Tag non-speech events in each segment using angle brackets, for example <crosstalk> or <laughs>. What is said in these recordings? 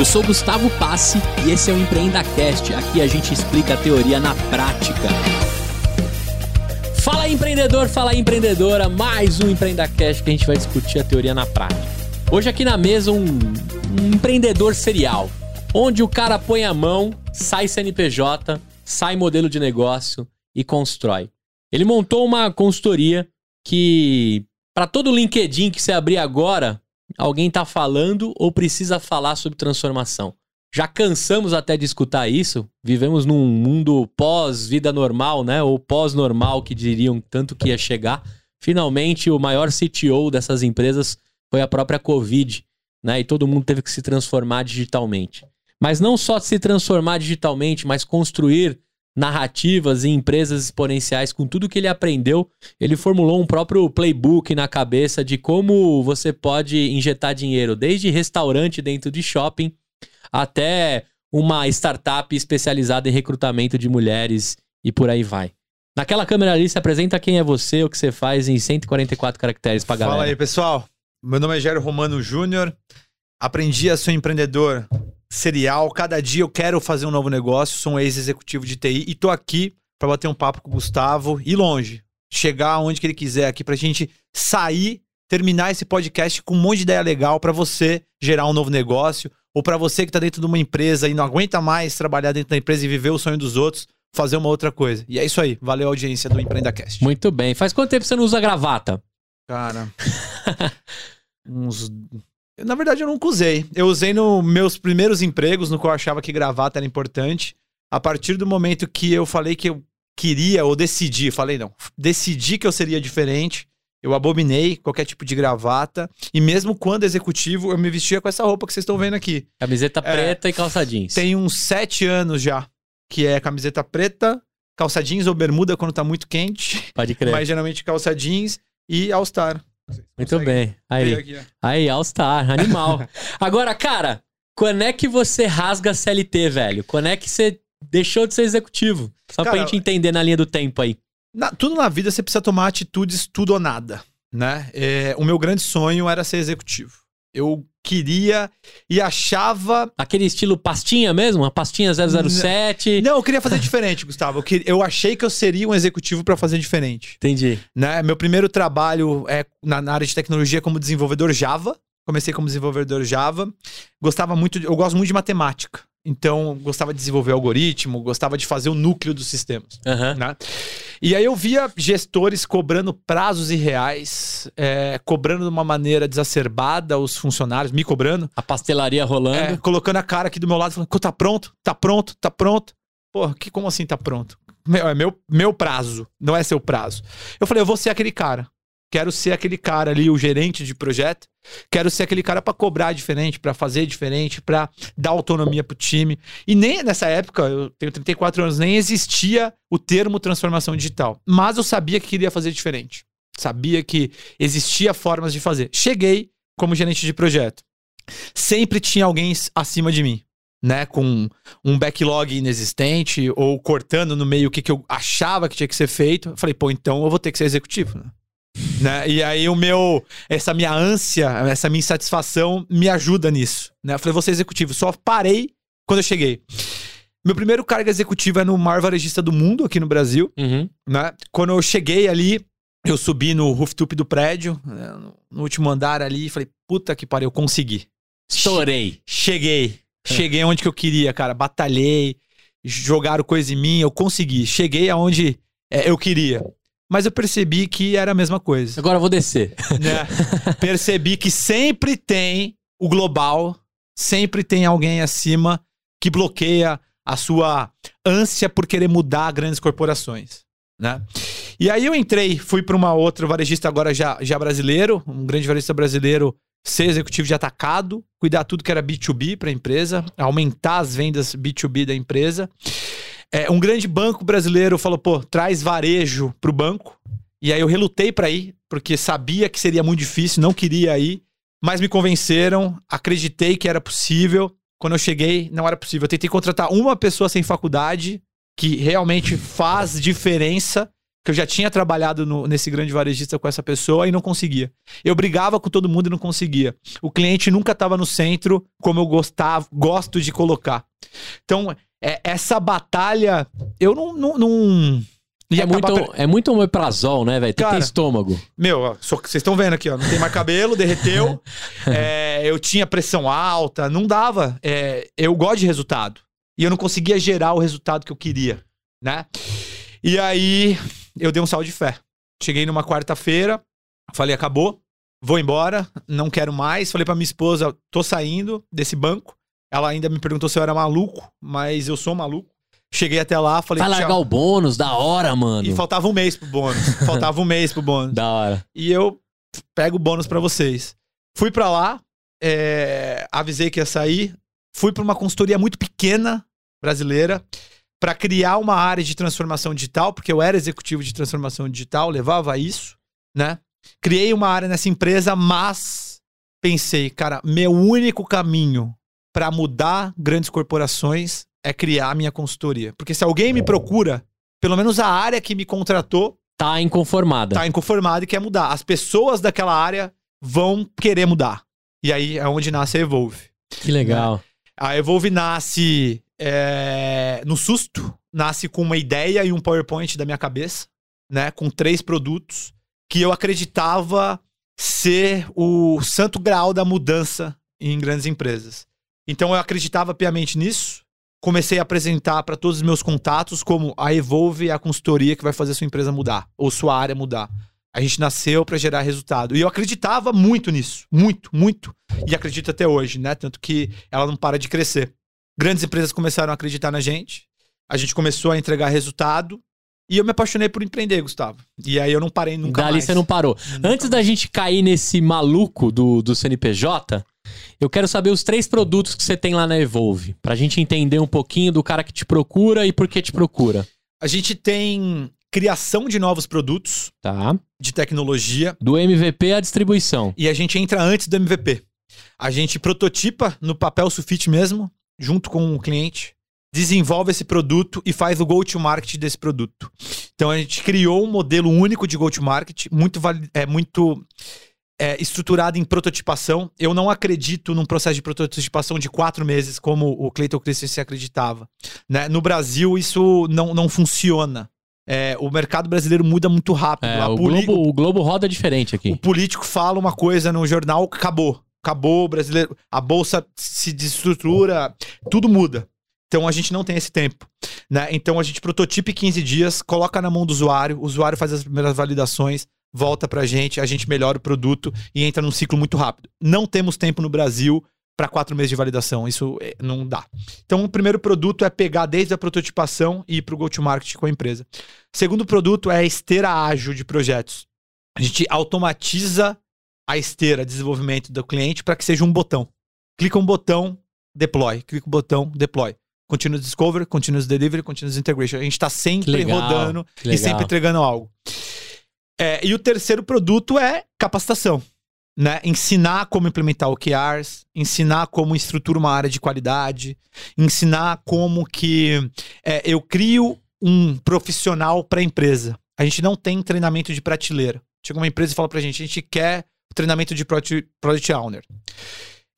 Eu sou Gustavo Passe e esse é o EmpreendaCast. Aqui a gente explica a teoria na prática. Fala aí, empreendedor, fala aí, empreendedora. Mais um EmpreendaCast que a gente vai discutir a teoria na prática. Hoje aqui na mesa um, um empreendedor serial, onde o cara põe a mão, sai CNPJ, sai modelo de negócio e constrói. Ele montou uma consultoria que, para todo LinkedIn que você abrir agora, alguém tá falando ou precisa falar sobre transformação. Já cansamos até de escutar isso. Vivemos num mundo pós-vida normal, né? Ou pós-normal, que diriam tanto que ia chegar. Finalmente, o maior CTO dessas empresas foi a própria Covid, né? E todo mundo teve que se transformar digitalmente. Mas não só se transformar digitalmente, mas construir narrativas e empresas exponenciais com tudo que ele aprendeu, ele formulou um próprio playbook na cabeça de como você pode injetar dinheiro, desde restaurante dentro de shopping até uma startup especializada em recrutamento de mulheres e por aí vai. Naquela câmera ali, se apresenta quem é você, o que você faz em 144 caracteres pra galera. Fala aí, pessoal. Meu nome é Gério Romano Júnior. Aprendi a ser empreendedor serial. Cada dia eu quero fazer um novo negócio. Sou um ex-executivo de TI e tô aqui para bater um papo com o Gustavo e longe. Chegar onde que ele quiser aqui pra gente sair, terminar esse podcast com um monte de ideia legal para você gerar um novo negócio ou para você que tá dentro de uma empresa e não aguenta mais trabalhar dentro da empresa e viver o sonho dos outros, fazer uma outra coisa. E é isso aí. Valeu a audiência do EmpreendaCast. Muito bem. Faz quanto tempo você não usa gravata? Cara, <laughs> uns na verdade, eu nunca usei. Eu usei nos meus primeiros empregos, no qual eu achava que gravata era importante. A partir do momento que eu falei que eu queria, ou decidi, falei não, decidi que eu seria diferente. Eu abominei qualquer tipo de gravata. E mesmo quando executivo, eu me vestia com essa roupa que vocês estão vendo aqui. Camiseta é, preta e calça jeans. Tem uns sete anos já, que é camiseta preta, calça jeans ou bermuda quando tá muito quente. Pode crer. Mas geralmente calça jeans e All Star. Muito bem. Aí, aqui, aí All Star, animal. <laughs> Agora, cara, quando é que você rasga CLT, velho? Quando é que você deixou de ser executivo? Só cara, pra gente entender na linha do tempo aí. Na, tudo na vida você precisa tomar atitudes tudo ou nada, né? É, o meu grande sonho era ser executivo. Eu queria e achava. Aquele estilo pastinha mesmo? Uma pastinha 007? Não, eu queria fazer diferente, Gustavo. Eu, que, eu achei que eu seria um executivo para fazer diferente. Entendi. Né? Meu primeiro trabalho é na, na área de tecnologia como desenvolvedor Java. Comecei como desenvolvedor Java. Gostava muito, de, eu gosto muito de matemática. Então, gostava de desenvolver algoritmo, gostava de fazer o núcleo dos sistemas. Uhum. Né? E aí eu via gestores cobrando prazos irreais, é, cobrando de uma maneira exacerbada os funcionários, me cobrando. A pastelaria rolando. É, colocando a cara aqui do meu lado, falando, tá pronto, tá pronto, tá pronto. Pô, que, como assim tá pronto? Meu, é meu, meu prazo, não é seu prazo. Eu falei, eu vou ser aquele cara. Quero ser aquele cara ali, o gerente de projeto. Quero ser aquele cara para cobrar diferente, para fazer diferente, para dar autonomia pro time. E nem nessa época, eu tenho 34 anos, nem existia o termo transformação digital. Mas eu sabia que queria fazer diferente. Sabia que existia formas de fazer. Cheguei como gerente de projeto. Sempre tinha alguém acima de mim, né, com um backlog inexistente ou cortando no meio o que, que eu achava que tinha que ser feito. Eu falei, pô, então eu vou ter que ser executivo, né? Né? E aí o meu, essa minha ânsia, essa minha insatisfação me ajuda nisso. Né? Eu falei, vou ser executivo. Só parei quando eu cheguei. Meu primeiro cargo executivo é no maior varejista do mundo, aqui no Brasil. Uhum. Né? Quando eu cheguei ali, eu subi no rooftop do prédio, né? no último andar ali, e falei, puta que pariu, eu consegui. Estourei. Cheguei. Cheguei onde que eu queria, cara. Batalhei, jogaram coisa em mim, eu consegui. Cheguei aonde é, eu queria mas eu percebi que era a mesma coisa. Agora eu vou descer. Né? <laughs> percebi que sempre tem o global, sempre tem alguém acima que bloqueia a sua ânsia por querer mudar grandes corporações. Né? E aí eu entrei, fui para uma outra varejista agora já, já brasileiro, um grande varejista brasileiro, ser executivo de atacado, cuidar tudo que era B2B para a empresa, aumentar as vendas B2B da empresa. É, um grande banco brasileiro falou, pô, traz varejo pro banco. E aí eu relutei para ir, porque sabia que seria muito difícil, não queria ir. Mas me convenceram, acreditei que era possível. Quando eu cheguei, não era possível. Eu tentei contratar uma pessoa sem faculdade, que realmente faz diferença que eu já tinha trabalhado no- nesse grande varejista com essa pessoa e não conseguia. Eu brigava com todo mundo e não conseguia. O cliente nunca estava no centro como eu gostava, gosto de colocar. Então, é, essa batalha, eu não. não, não ia É muito, é muito omeprazol, né, velho? Tem que ter estômago. meu, vocês estão vendo aqui, ó. Não tem mais cabelo, derreteu. <laughs> É, eu tinha pressão alta, não dava. É, eu gosto de resultado. E eu não conseguia gerar o resultado que eu queria, né? E aí eu dei um salto de fé. Cheguei numa quarta-feira, falei, acabou, vou embora, não quero mais. Falei pra minha esposa, tô saindo desse banco. Ela ainda me perguntou se eu era maluco, mas eu sou maluco. Cheguei até lá, falei, Vai "Tchau." largar o bônus, da hora, mano. E faltava um mês pro bônus. <laughs> faltava um mês pro bônus Da hora. e eu pego o bônus pra vocês. Fui pra lá, é, avisei que ia sair, fui pra uma consultoria muito pequena brasileira pra criar uma área de transformação digital, porque eu era executivo de transformação digital, levava isso, né? Criei uma área nessa empresa, mas pensei, cara, meu único caminho pra mudar grandes corporações é criar a minha consultoria. Porque se alguém me procura, pelo menos a área que me contratou Tá inconformada. tá inconformado e quer mudar. As pessoas daquela área vão querer mudar. E aí é onde nasce a Evolve. Que legal. A Evolve nasce é, no susto, nasce com uma ideia e um PowerPoint da minha cabeça, né? Com três produtos que eu acreditava ser o santo grau da mudança em grandes empresas. Então eu acreditava piamente nisso. Comecei a apresentar para todos os meus contatos como a Evolve é a consultoria que vai fazer sua empresa mudar ou sua área mudar. A gente nasceu para gerar resultado. E eu acreditava muito nisso, muito, muito. E acredito até hoje, né? Tanto que ela não para de crescer. Grandes empresas começaram a acreditar na gente. A gente começou a entregar resultado. E eu me apaixonei por empreender, Gustavo. E aí eu não parei nunca Dali mais. você não parou. Antes da gente cair nesse maluco do, do CNPJ, eu quero saber os três produtos que você tem lá na Evolve. Pra gente entender um pouquinho do cara que te procura e por que te procura. A gente tem criação de novos produtos Tá? de tecnologia Do MVP à distribuição. e a gente entra antes do MVP. A gente prototipa no papel sulfite mesmo, junto com o cliente, desenvolve esse produto e faz o go-to-market desse produto. Então a gente criou um modelo único de go-to-market, muito, é, muito é, estruturado em prototipação. Eu não acredito num processo de prototipação de quatro meses, como o Clayton Christensen acreditava. né? No Brasil, isso não, não funciona. É, o mercado brasileiro muda muito rápido. É, o, poli- Globo, o Globo roda diferente o aqui. político fala uma coisa no jornal, acabou. Acabou o brasileiro. A bolsa se desestrutura, tudo muda. Então a gente não tem esse tempo. Né? Então a gente prototipa em 15 dias, coloca na mão do usuário, o usuário faz as primeiras validações, volta pra gente, a gente melhora o produto e entra num ciclo muito rápido. Não temos tempo no Brasil para quatro meses de validação, isso é, não dá. Então o primeiro produto é pegar desde a prototipação e ir pro go-to-market com a empresa. O segundo produto é a esteira ágil de projetos. A gente automatiza a esteira de desenvolvimento do cliente para que seja um botão. Clica um botão, deploy. Clica um botão, deploy. Continuous Discovery, Continuous Delivery, Continuous Integration. A gente está sempre rodando e sempre entregando algo. É, e o terceiro produto é capacitação. Né? Ensinar como implementar OKRs, ensinar como estrutura uma área de qualidade, ensinar como que é, eu crio um profissional para a empresa. A gente não tem treinamento de prateleira. Chega uma empresa e fala pra gente, a gente quer treinamento de Product Product Owner.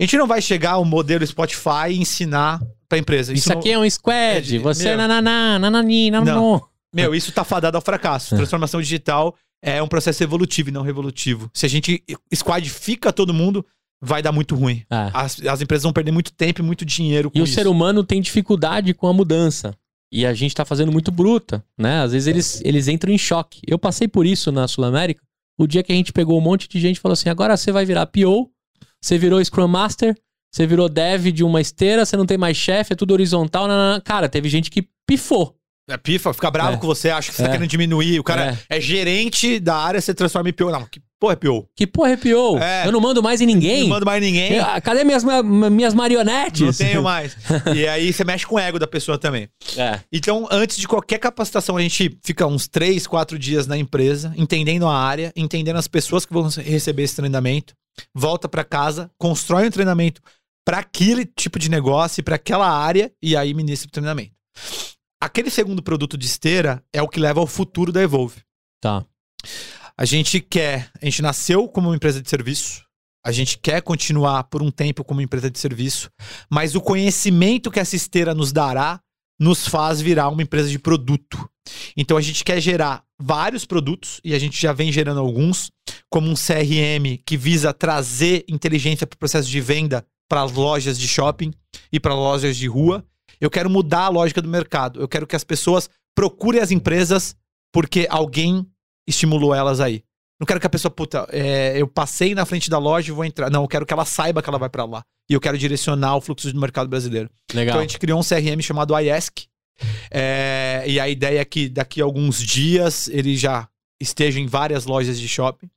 A gente não vai chegar ao modelo Spotify e ensinar pra empresa. Isso, não- aqui é um squad. é, você meu. nananá, nanani, nananô. Meu, isso tá fadado ao fracasso. Transformação digital é um processo evolutivo e não revolutivo. Se a gente squadifica todo mundo, vai dar muito ruim. Ah. As, as empresas vão perder muito tempo e muito dinheiro com E o isso. ser humano tem dificuldade com a mudança. E a gente tá fazendo muito bruta, né? Às vezes eles, eles entram em choque. Eu passei por isso na Sul América. O dia que a gente pegou um monte de gente e falou assim: agora você vai virar PO, você virou Scrum Master, você virou dev de uma esteira, você não tem mais chefe, é tudo horizontal. Cara, teve gente que pifou. É pifa, fica bravo É. com você, acha que você tá É. querendo diminuir. O cara é. gerente da área, você transforma em PO. Não, que porra é PO? Que porra é PO? É. Eu não mando mais em ninguém. Não manda mais ninguém. Eu- cadê minhas, minhas marionetes? Não tenho mais. <laughs> e aí você mexe com o ego da pessoa também. É. Então, antes de qualquer capacitação, a gente fica uns três, quatro dias na empresa, entendendo a área, entendendo as pessoas que vão receber esse treinamento, volta pra casa, constrói um treinamento para aquele tipo de negócio e para aquela área e aí ministra o treinamento. Aquele segundo produto de esteira é o que leva ao futuro da Evolve. Tá. A gente quer, a gente nasceu como uma empresa de serviço, a gente quer continuar por um tempo como empresa de serviço, mas o conhecimento que essa esteira nos dará nos faz virar uma empresa de produto. Então a gente quer gerar vários produtos e a gente já vem gerando alguns, como um CRM que visa trazer inteligência para o processo de venda para as lojas de shopping e para lojas de rua. Eu quero mudar a lógica do mercado. Eu quero que as pessoas procurem as empresas porque alguém estimulou elas aí. Não quero que a pessoa, puta, é, eu passei na frente da loja e vou entrar. Não, eu quero que ela saiba que ela vai para lá. E eu quero direcionar o fluxo do mercado brasileiro. Legal. Então a gente criou um CRM chamado IESC. É, e a ideia é que daqui a alguns dias ele já esteja em várias lojas de shopping.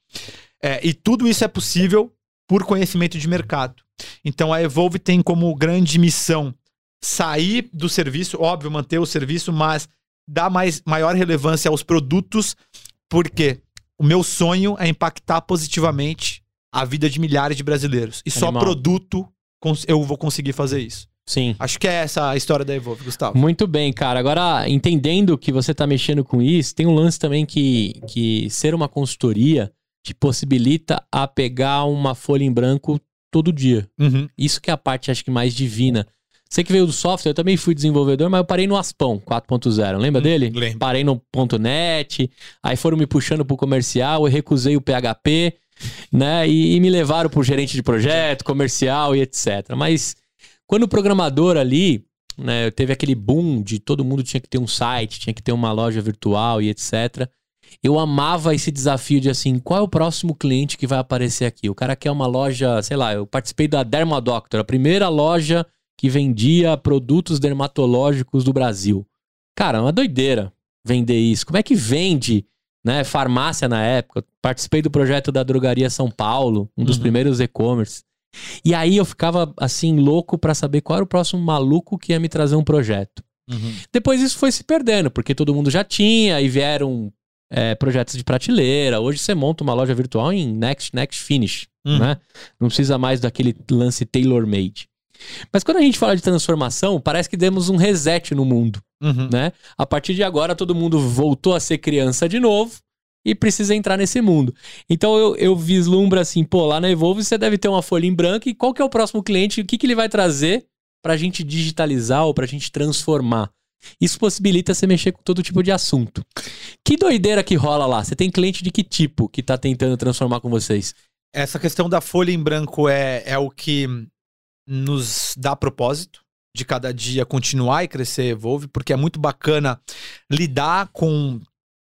É, e tudo isso é possível por conhecimento de mercado. Então a Evolve tem como grande missão sair do serviço, óbvio, manter o serviço, mas dar mais, maior relevância aos produtos, porque o meu sonho é impactar positivamente a vida de milhares de brasileiros. E só Animal. produto cons- eu vou conseguir fazer isso. Sim. Acho que é essa a história da Evolve, Gustavo. Muito bem, cara. Agora, entendendo que você tá mexendo com isso, tem um lance também que, que ser uma consultoria te possibilita a pegar uma folha em branco todo dia. Uhum. Isso que é a parte, acho que, mais divina. Você que veio do software, eu também fui desenvolvedor, mas eu parei no Aspão 4.0. Lembra dele? lembro. Parei no ponto .net, aí foram me puxando pro comercial, eu recusei o PHP, né? E, e me levaram pro gerente de projeto, comercial e etc. Mas quando o programador ali, né, teve aquele boom de todo mundo tinha que ter um site, tinha que ter uma loja virtual e etc. Eu amava esse desafio de assim, qual é o próximo cliente que vai aparecer aqui? O cara quer uma loja, sei lá, eu participei da Dermadoctor, a primeira loja que vendia produtos dermatológicos do Brasil. Cara, é uma doideira vender isso. Como é que vende, né, farmácia na época? Participei do projeto da Drogaria São Paulo, um dos Uhum. primeiros e-commerce. E aí eu ficava assim louco pra saber qual era o próximo maluco que ia me trazer um projeto. Uhum. Depois isso foi se perdendo, porque todo mundo já tinha e vieram é, projetos de prateleira. Hoje você monta uma loja virtual em Next, Next, Finish, Uhum. né? Não precisa mais daquele lance tailor-made. Mas quando a gente fala de transformação, parece que demos um reset no mundo, Uhum. né? A partir de agora todo mundo voltou a ser criança de novo e precisa entrar nesse mundo. Então eu, eu vislumbro assim, pô, lá na Evolve você deve ter uma folha em branco e qual que é o próximo cliente, o que, que ele vai trazer pra gente digitalizar ou pra gente transformar. Isso possibilita você mexer com todo tipo de assunto. Que doideira que rola lá? Você tem cliente de que tipo que tá tentando transformar com vocês? Essa questão da folha em branco é, é o que nos dá propósito de cada dia continuar e crescer Evolve, porque é muito bacana lidar com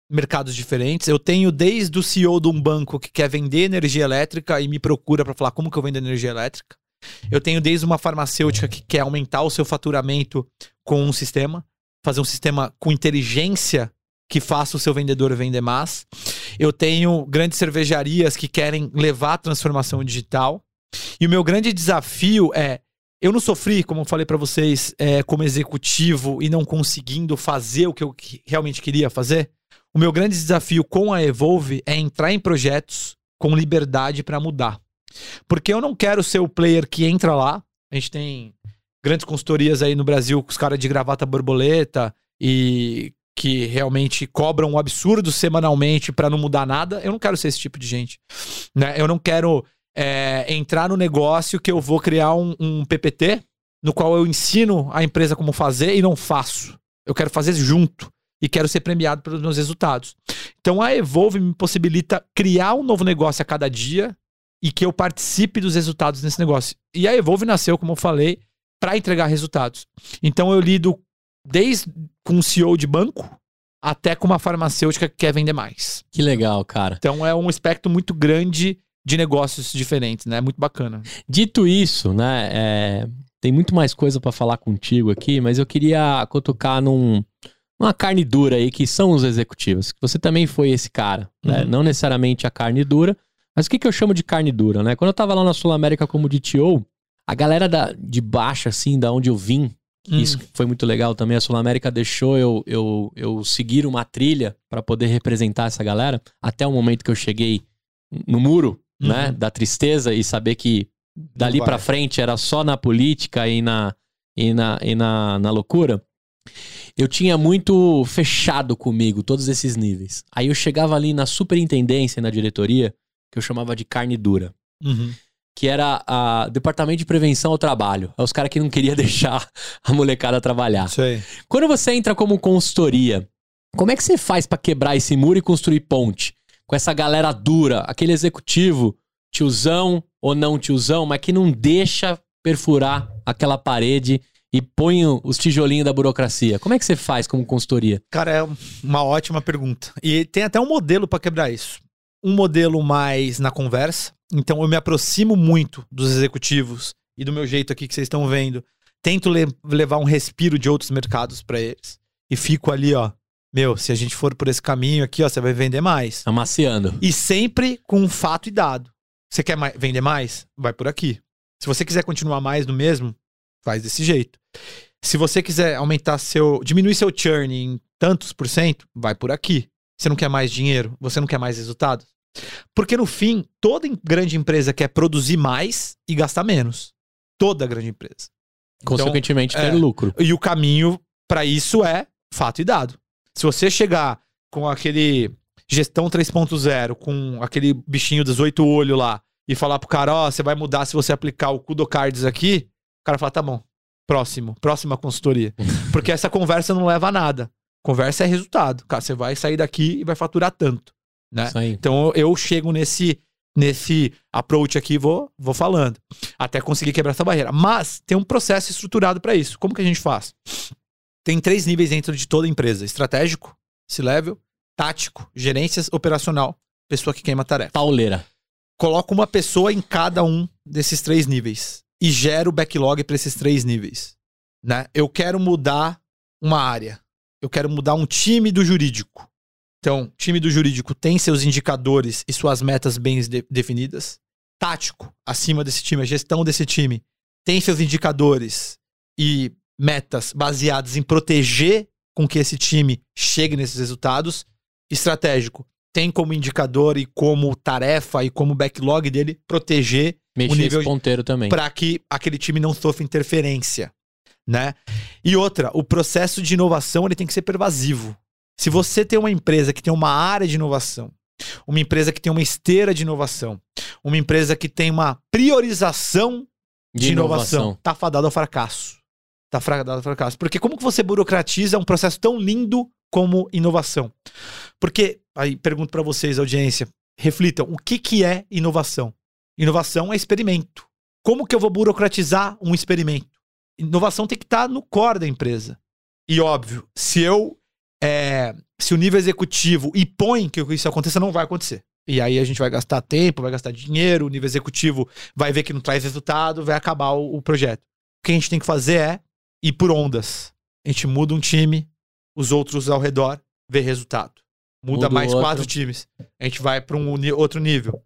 mercados diferentes. Eu tenho desde o CEO de um banco que quer vender energia elétrica e me procura para falar como que eu vendo energia elétrica. Eu tenho desde uma farmacêutica que quer aumentar o seu faturamento com um sistema, fazer um sistema com inteligência que faça o seu vendedor vender mais. Eu tenho grandes cervejarias que querem levar a transformação digital. E o meu grande desafio é. Eu não sofri, como eu falei pra vocês, é, como executivo e não conseguindo fazer o que eu realmente queria fazer. O meu grande desafio com a Evolve é entrar em projetos com liberdade pra mudar. Porque eu não quero ser o player que entra lá. A gente tem grandes consultorias aí no Brasil com os caras de gravata borboleta e que realmente cobram um absurdo semanalmente pra não mudar nada. Eu não quero ser esse tipo de gente. Né? Eu não quero é, entrar no negócio que eu vou criar um, um PPT no qual eu ensino a empresa como fazer e não faço. Eu quero fazer junto e quero ser premiado pelos meus resultados. Então a Evolve me possibilita criar um novo negócio a cada dia e que eu participe dos resultados nesse negócio. E a Evolve nasceu, como eu falei, para entregar resultados. Então eu lido desde com um CEO de banco até com uma farmacêutica que quer vender mais. Que legal, cara. Então é um espectro muito grande de negócios diferentes, né? Muito bacana. Dito isso, né? é, tem muito mais coisa pra falar contigo aqui, mas eu queria cutucar num, numa carne dura aí, que são os executivos. Você também foi esse cara, né? Uhum. Não necessariamente a carne dura, mas o que, que eu chamo de carne dura, né? Quando eu tava lá na Sul América como DTO, a galera da, de baixo, assim, da onde eu vim, que Hum. isso foi muito legal também, a Sul América deixou eu, eu, eu seguir uma trilha pra poder representar essa galera, até o momento que eu cheguei no muro, né? Uhum. Da tristeza e saber que dali vai. pra frente era só na política e na, e na, e na, na loucura. eu tinha muito fechado comigo todos esses níveis. Aí eu chegava ali na superintendência, na diretoria, que eu chamava de carne dura. Uhum. Que era a Departamento de Prevenção ao Trabalho. É os caras que não queria <laughs> deixar a molecada trabalhar. Aí. Quando você entra como consultoria, como é que você faz pra quebrar esse muro e construir ponte? Com essa galera dura, aquele executivo, tiozão ou não tiozão, mas que não deixa perfurar aquela parede e põe os tijolinhos da burocracia. Como é que você faz como consultoria? Cara, é uma ótima pergunta. E tem até um modelo pra quebrar isso. Um modelo mais na conversa. Então eu me aproximo muito dos executivos e do meu jeito aqui que vocês estão vendo. Tento le- levar um respiro de outros mercados pra eles. E fico ali, ó. Meu, se a gente for por esse caminho aqui, ó, você vai vender mais. Amaciando. E sempre com um fato e dado. Você quer mai- vender mais? Vai por aqui. Se você quiser continuar mais do mesmo, faz desse jeito. Se você quiser aumentar seu. diminuir seu churn em tantos por cento, vai por aqui. Você não quer mais dinheiro? Você não quer mais resultados? Porque no fim, toda grande empresa quer produzir mais e gastar menos. Toda grande empresa. Consequentemente, ter é. lucro. E o caminho pra isso é fato e dado. Se você chegar com aquele gestão 3.0, com aquele bichinho dos oito olhos lá, e falar pro cara, ó, você vai mudar se você aplicar o Kudocards aqui, o cara fala, tá bom, próximo, próxima consultoria. <laughs> Porque essa conversa não leva a nada. Conversa é resultado. Cara, você vai sair daqui e vai faturar tanto, né? Então eu- chego nesse nesse approach aqui e vou, vou falando. Até conseguir quebrar essa barreira. Mas tem um processo estruturado para isso. Como que a gente faz? Tem três níveis dentro de toda empresa: estratégico, C-level, tático, gerências, operacional, pessoa que queima tarefa. Pauleira. Coloco uma pessoa em cada um desses três níveis e gero backlog para esses três níveis. Né? Eu quero mudar uma área. Eu quero mudar um time do jurídico. Então, time do jurídico tem seus indicadores e suas metas bem de- definidas. Tático, acima desse time, a gestão desse time tem seus indicadores e metas baseadas em proteger com que esse time chegue nesses resultados. Estratégico, tem como indicador e como tarefa e como backlog dele proteger Mexer nível esse ponteiro também. para que aquele time não sofra interferência, né? E outra, o processo de inovação ele tem que ser pervasivo. Se você tem uma empresa que tem uma área de inovação, uma empresa que tem uma esteira de inovação, uma empresa que tem uma priorização de, inovação, tá fadado ao fracasso. Tá fadado ao fracasso. Porque como que você burocratiza um processo tão lindo como inovação? Porque, aí pergunto para vocês, audiência, reflitam, o que que é inovação? Inovação é experimento. Como que eu vou burocratizar um experimento? Inovação tem que estar no core da empresa. E óbvio, se eu é, se o nível executivo impõe que isso aconteça, não vai acontecer. E aí a gente vai gastar tempo, vai gastar dinheiro, o nível executivo vai ver que não traz resultado, vai acabar o, o projeto. O que a gente tem que fazer é ir por ondas. A gente muda um time, os outros ao redor vê resultado. Muda mais outro. quatro times. A gente vai para um outro nível.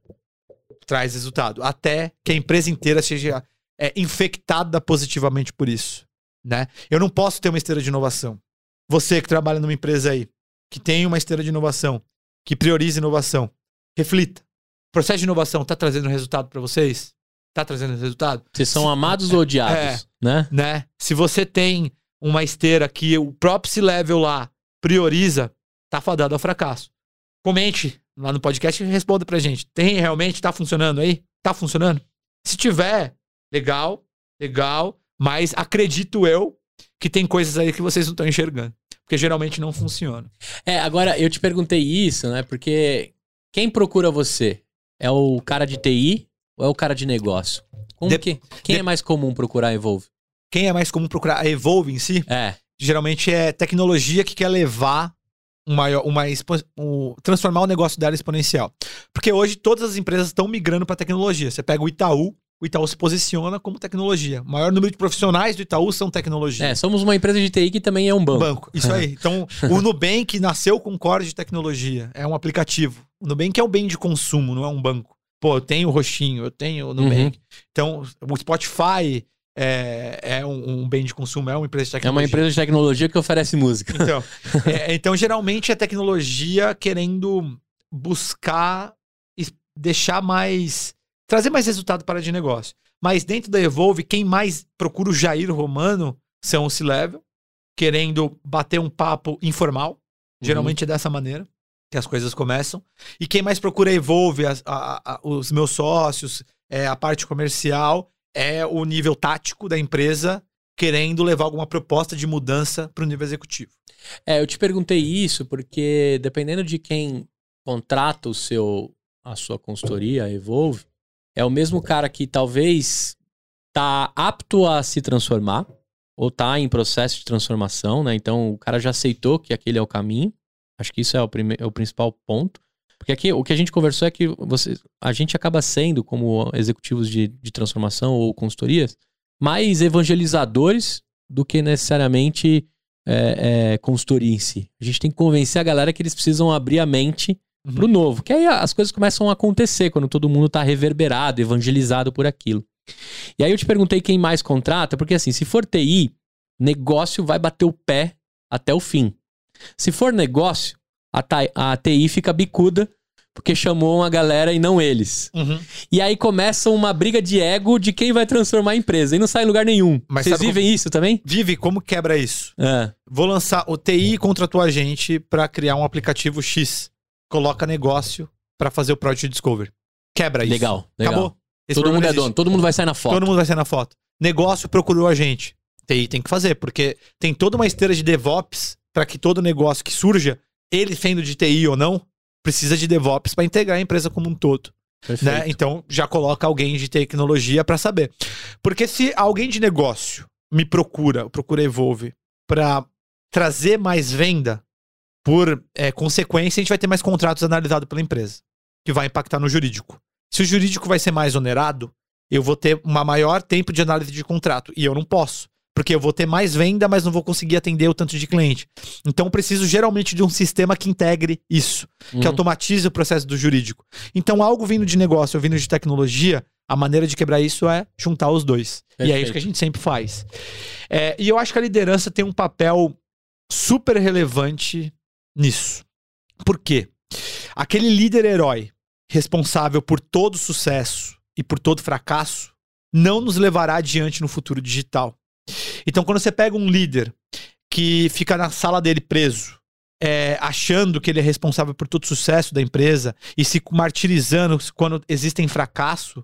Traz resultado. Até que a empresa inteira seja é, infectada positivamente por isso. Né? Eu não posso ter uma esteira de inovação. Você que trabalha numa empresa aí, que tem uma esteira de inovação, que prioriza inovação, reflita. O processo de inovação está trazendo resultado para vocês? Está trazendo resultado? Vocês são amados ou odiados, né? né? Se você tem uma esteira que o próprio C-Level lá prioriza, tá fadado ao fracasso. Comente lá no podcast e responda pra gente. Tem realmente, tá funcionando aí? Tá funcionando? Se tiver, legal, legal, mas acredito eu que tem coisas aí que vocês não estão enxergando. Porque geralmente não funciona. É, agora eu te perguntei isso, né? Porque quem procura você? É o cara de TI ou é o cara de negócio? Como De- que, quem de- é mais comum procurar a Evolve? Quem é mais comum procurar a Evolve em si? É, geralmente é tecnologia que quer levar uma, uma expo- o- transformar o negócio dela exponencial. Porque hoje todas as empresas estão migrando para tecnologia. Você pega o Itaú, o Itaú se posiciona como tecnologia. O maior número de profissionais do Itaú são tecnologia. é, somos uma empresa de TI que também é um banco. Banco, isso aí. <laughs> Então, o Nubank nasceu com core de tecnologia. É um aplicativo. O Nubank é o bem de consumo, não é um banco. Pô, eu tenho o Roxinho, eu tenho o Nubank. Então, o Spotify é, é um, um bem de consumo, é uma empresa de É tecnologia. uma empresa de tecnologia que oferece música. Então, <laughs> é, então, geralmente é tecnologia querendo buscar e deixar mais. trazer mais resultado para de negócio. Mas dentro da Evolve, quem mais procura o Jair Romano são o C-Level, querendo bater um papo informal. Geralmente é dessa maneira que as coisas começam. E quem mais procura Evolve, as- a- a- os meus sócios, é, a parte comercial, é o nível tático da empresa querendo levar alguma proposta de mudança para o nível executivo. É, eu te perguntei isso porque dependendo de quem contrata o seu a sua consultoria, a Evolve, é o mesmo cara que talvez tá apto a se transformar ou tá em processo de transformação, né? Então o cara já aceitou que aquele é o caminho. Acho que isso é o, prime- é o principal ponto. Porque aqui o que a gente conversou é que você, a gente acaba sendo, como executivos de, de transformação ou consultorias, mais evangelizadores do que necessariamente é, é, consultoria em si. A gente tem que convencer a galera que eles precisam abrir a mente Uhum. pro novo. Que aí as coisas começam a acontecer quando todo mundo tá reverberado, evangelizado por aquilo. E aí eu te perguntei quem mais contrata, porque assim, se for TI, negócio vai bater o pé até o fim. Se for negócio, a, a TI fica bicuda porque chamou uma galera e não eles. Uhum. E aí começa uma briga de ego de quem vai transformar a empresa e não sai em lugar nenhum. Mas Vocês vivem isso também? Vive, como quebra isso? Ah, Vou lançar o TI contratou a gente para criar um aplicativo X. Coloca negócio para fazer o Project Discovery. Quebra isso. legal, legal. Acabou. Esse Todo mundo é dono, todo mundo vai sair na foto. Todo mundo vai sair na foto. Negócio procurou a gente. TI tem que fazer, porque tem toda uma esteira de DevOps para que todo negócio que surja, ele sendo de TI ou não, precisa de DevOps para integrar a empresa como um todo. Né? Então já coloca alguém de tecnologia para saber. Porque se alguém de negócio me procura, procura Evolve, para trazer mais venda, por é, consequência, a gente vai ter mais contratos analisados pela empresa, que vai impactar no jurídico. Se o jurídico vai ser mais onerado, eu vou ter uma maior tempo de análise de contrato. E eu não posso. Porque eu vou ter mais venda, mas não vou conseguir atender o tanto de cliente. Então, eu preciso geralmente de um sistema que integre isso que Uhum. automatize o processo do jurídico. Então, algo vindo de negócio ou vindo de tecnologia, a maneira de quebrar isso é juntar os dois. E é Perfeito. isso que a gente sempre faz. É, e eu acho que a liderança tem um papel super relevante nisso. Por quê? Aquele líder herói responsável por todo sucesso e por todo fracasso não nos levará adiante no futuro digital. Então, quando você pega um líder que fica na sala dele preso, é, achando que ele é responsável por todo o sucesso da empresa e se martirizando quando existem fracasso,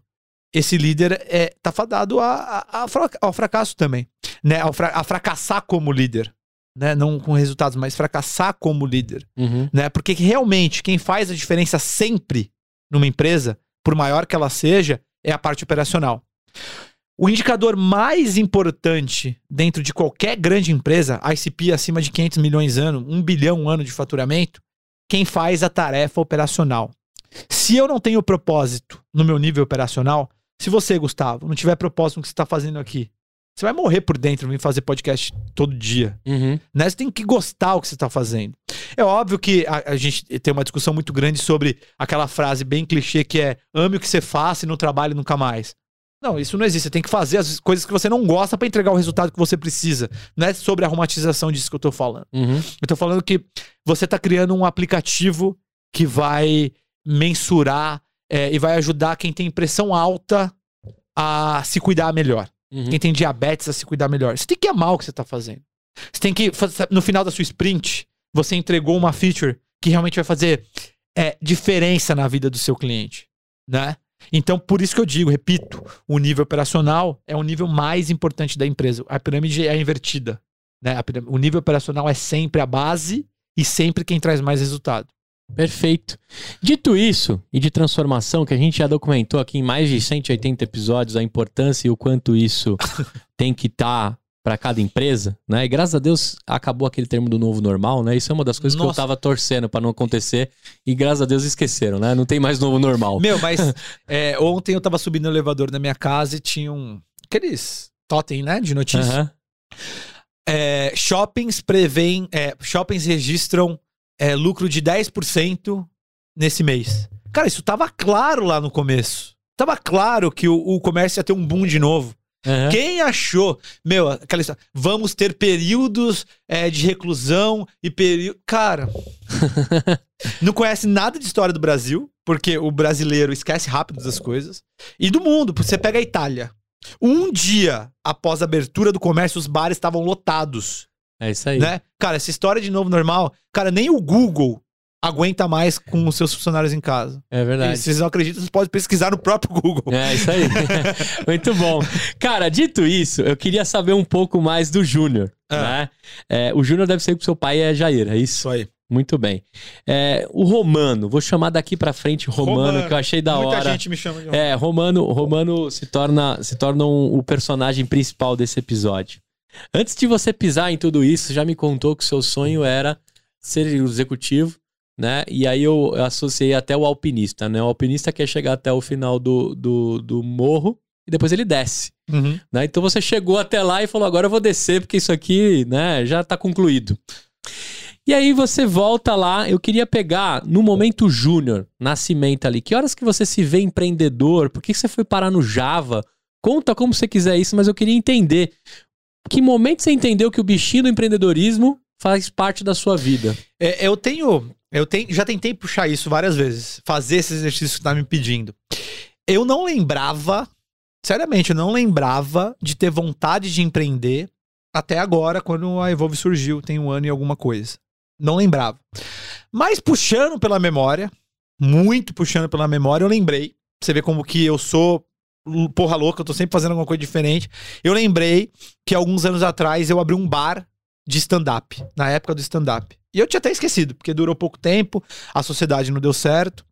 esse líder é, tá fadado a, a- a ao fracasso também. Né? Ao fra- a fracassar como líder. Né? Não com resultados, mas fracassar como líder Uhum. né? Porque realmente quem faz a diferença sempre numa empresa, por maior que ela seja, é a parte operacional. O indicador mais importante dentro de qualquer grande empresa, ICP acima de 500 milhões ano, 1 bilhão ano de faturamento, quem faz a tarefa operacional. Se eu não tenho propósito no meu nível operacional, se você, Gustavo, não tiver propósito no que você está fazendo aqui, você vai morrer por dentro vir fazer podcast todo dia Uhum. né? Você tem que gostar do que você está fazendo. É óbvio que a, a gente tem uma discussão muito grande sobre aquela frase bem clichê que é ame o que você faz e não trabalhe nunca mais. Não, isso não existe. Você tem que fazer as coisas que você não gosta para entregar o resultado que você precisa. Não é sobre a romantização disso que eu tô falando. Uhum. Eu tô falando que você tá criando um aplicativo que vai mensurar é, e vai ajudar quem tem pressão alta a se cuidar melhor Uhum. quem tem diabetes a se cuidar melhor. Você tem que amar o que você tá fazendo. Você tem que, no final da sua sprint, você entregou uma feature que realmente vai fazer é, diferença na vida do seu cliente, né? Então, por isso que eu digo, repito, o nível operacional é o nível mais importante da empresa. A pirâmide é invertida, né? O nível operacional é sempre a base e sempre quem traz mais resultado. Perfeito. Dito isso, e de transformação, que a gente já documentou aqui em mais de 180 episódios a importância e o quanto isso <laughs> tem que estar para cada empresa, né? E graças a Deus acabou aquele termo do novo normal, né? Isso é uma das coisas que eu Nossa. tava torcendo para não acontecer e graças a Deus esqueceram, né? Não tem mais novo normal. Meu, mas <laughs> é, ontem eu tava subindo no elevador da minha casa e tinha um. Aqueles totem, né? De notícia. Aham. É, shoppings prevêem. é, shoppings registram é, lucro de 10% nesse mês. Cara, isso tava claro lá no começo. Tava claro que o, o comércio ia ter um boom de novo. Aham. Quem achou, meu, aquela história, vamos ter períodos é, de reclusão e período. Cara, <laughs> não conhece nada de história do Brasil, porque o brasileiro esquece rápido das coisas. E do mundo, você pega a Itália. Um dia após a abertura do comércio, os bares estavam lotados. É isso aí. né? Cara, essa história de novo normal, cara, nem o Google aguenta mais com os seus funcionários em casa. É verdade. E se vocês não acreditam, vocês podem pesquisar no próprio Google. É isso aí. <laughs> Muito bom. Cara, dito isso, eu queria saber um pouco mais do Júnior. Ah. Né? É, o Júnior deve ser que seu pai é Jair, é isso? Isso aí. Muito bem. É, o Romano, vou chamar daqui pra frente Romano, Romano. que eu achei da Muita hora. gente me chama de É, Romano, Romano se torna, se torna um- o personagem principal desse episódio. Antes de você pisar em tudo isso, já me contou que o seu sonho era ser o executivo, né? E aí eu associei até o alpinista, né? O alpinista quer chegar até o final do, do, do morro e depois ele desce, Uhum. né? Então você chegou até lá e falou, agora eu vou descer porque isso aqui, né, já tá concluído. E aí você volta lá, eu queria pegar no momento júnior, nascimento ali. Que horas que você se vê empreendedor? Por que você foi parar no Java? Conta como você quiser isso, mas eu queria entender. Que momento você entendeu que o bichinho do empreendedorismo faz parte da sua vida? É, eu tenho. Eu tenho, já tentei puxar isso várias vezes. Fazer esse exercício que tá me pedindo. Eu não lembrava, seriamente, eu não lembrava de ter vontade de empreender até agora, quando a Evolve surgiu, tem um ano e alguma coisa. Não lembrava. Mas puxando pela memória, muito puxando pela memória, eu lembrei. Você vê como que eu sou porra louca, eu tô sempre fazendo alguma coisa diferente. Eu lembrei que alguns anos atrás eu abri um bar de stand-up, na época do stand-up. E eu tinha até esquecido, porque durou pouco tempo, a sociedade não deu certo.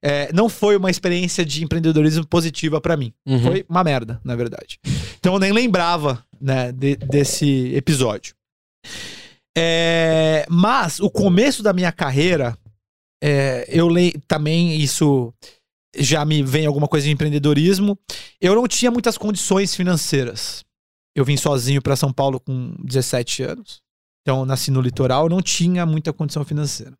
É, não foi uma experiência de empreendedorismo positiva pra mim. Uhum. Foi uma merda, na verdade. Então eu nem lembrava, né, de- desse episódio. É, mas o começo da minha carreira, é, eu le também isso já me vem alguma coisa de empreendedorismo. Eu não tinha muitas condições financeiras. Eu vim sozinho para São Paulo com 17 anos. Então, nasci no litoral, não tinha muita condição financeira.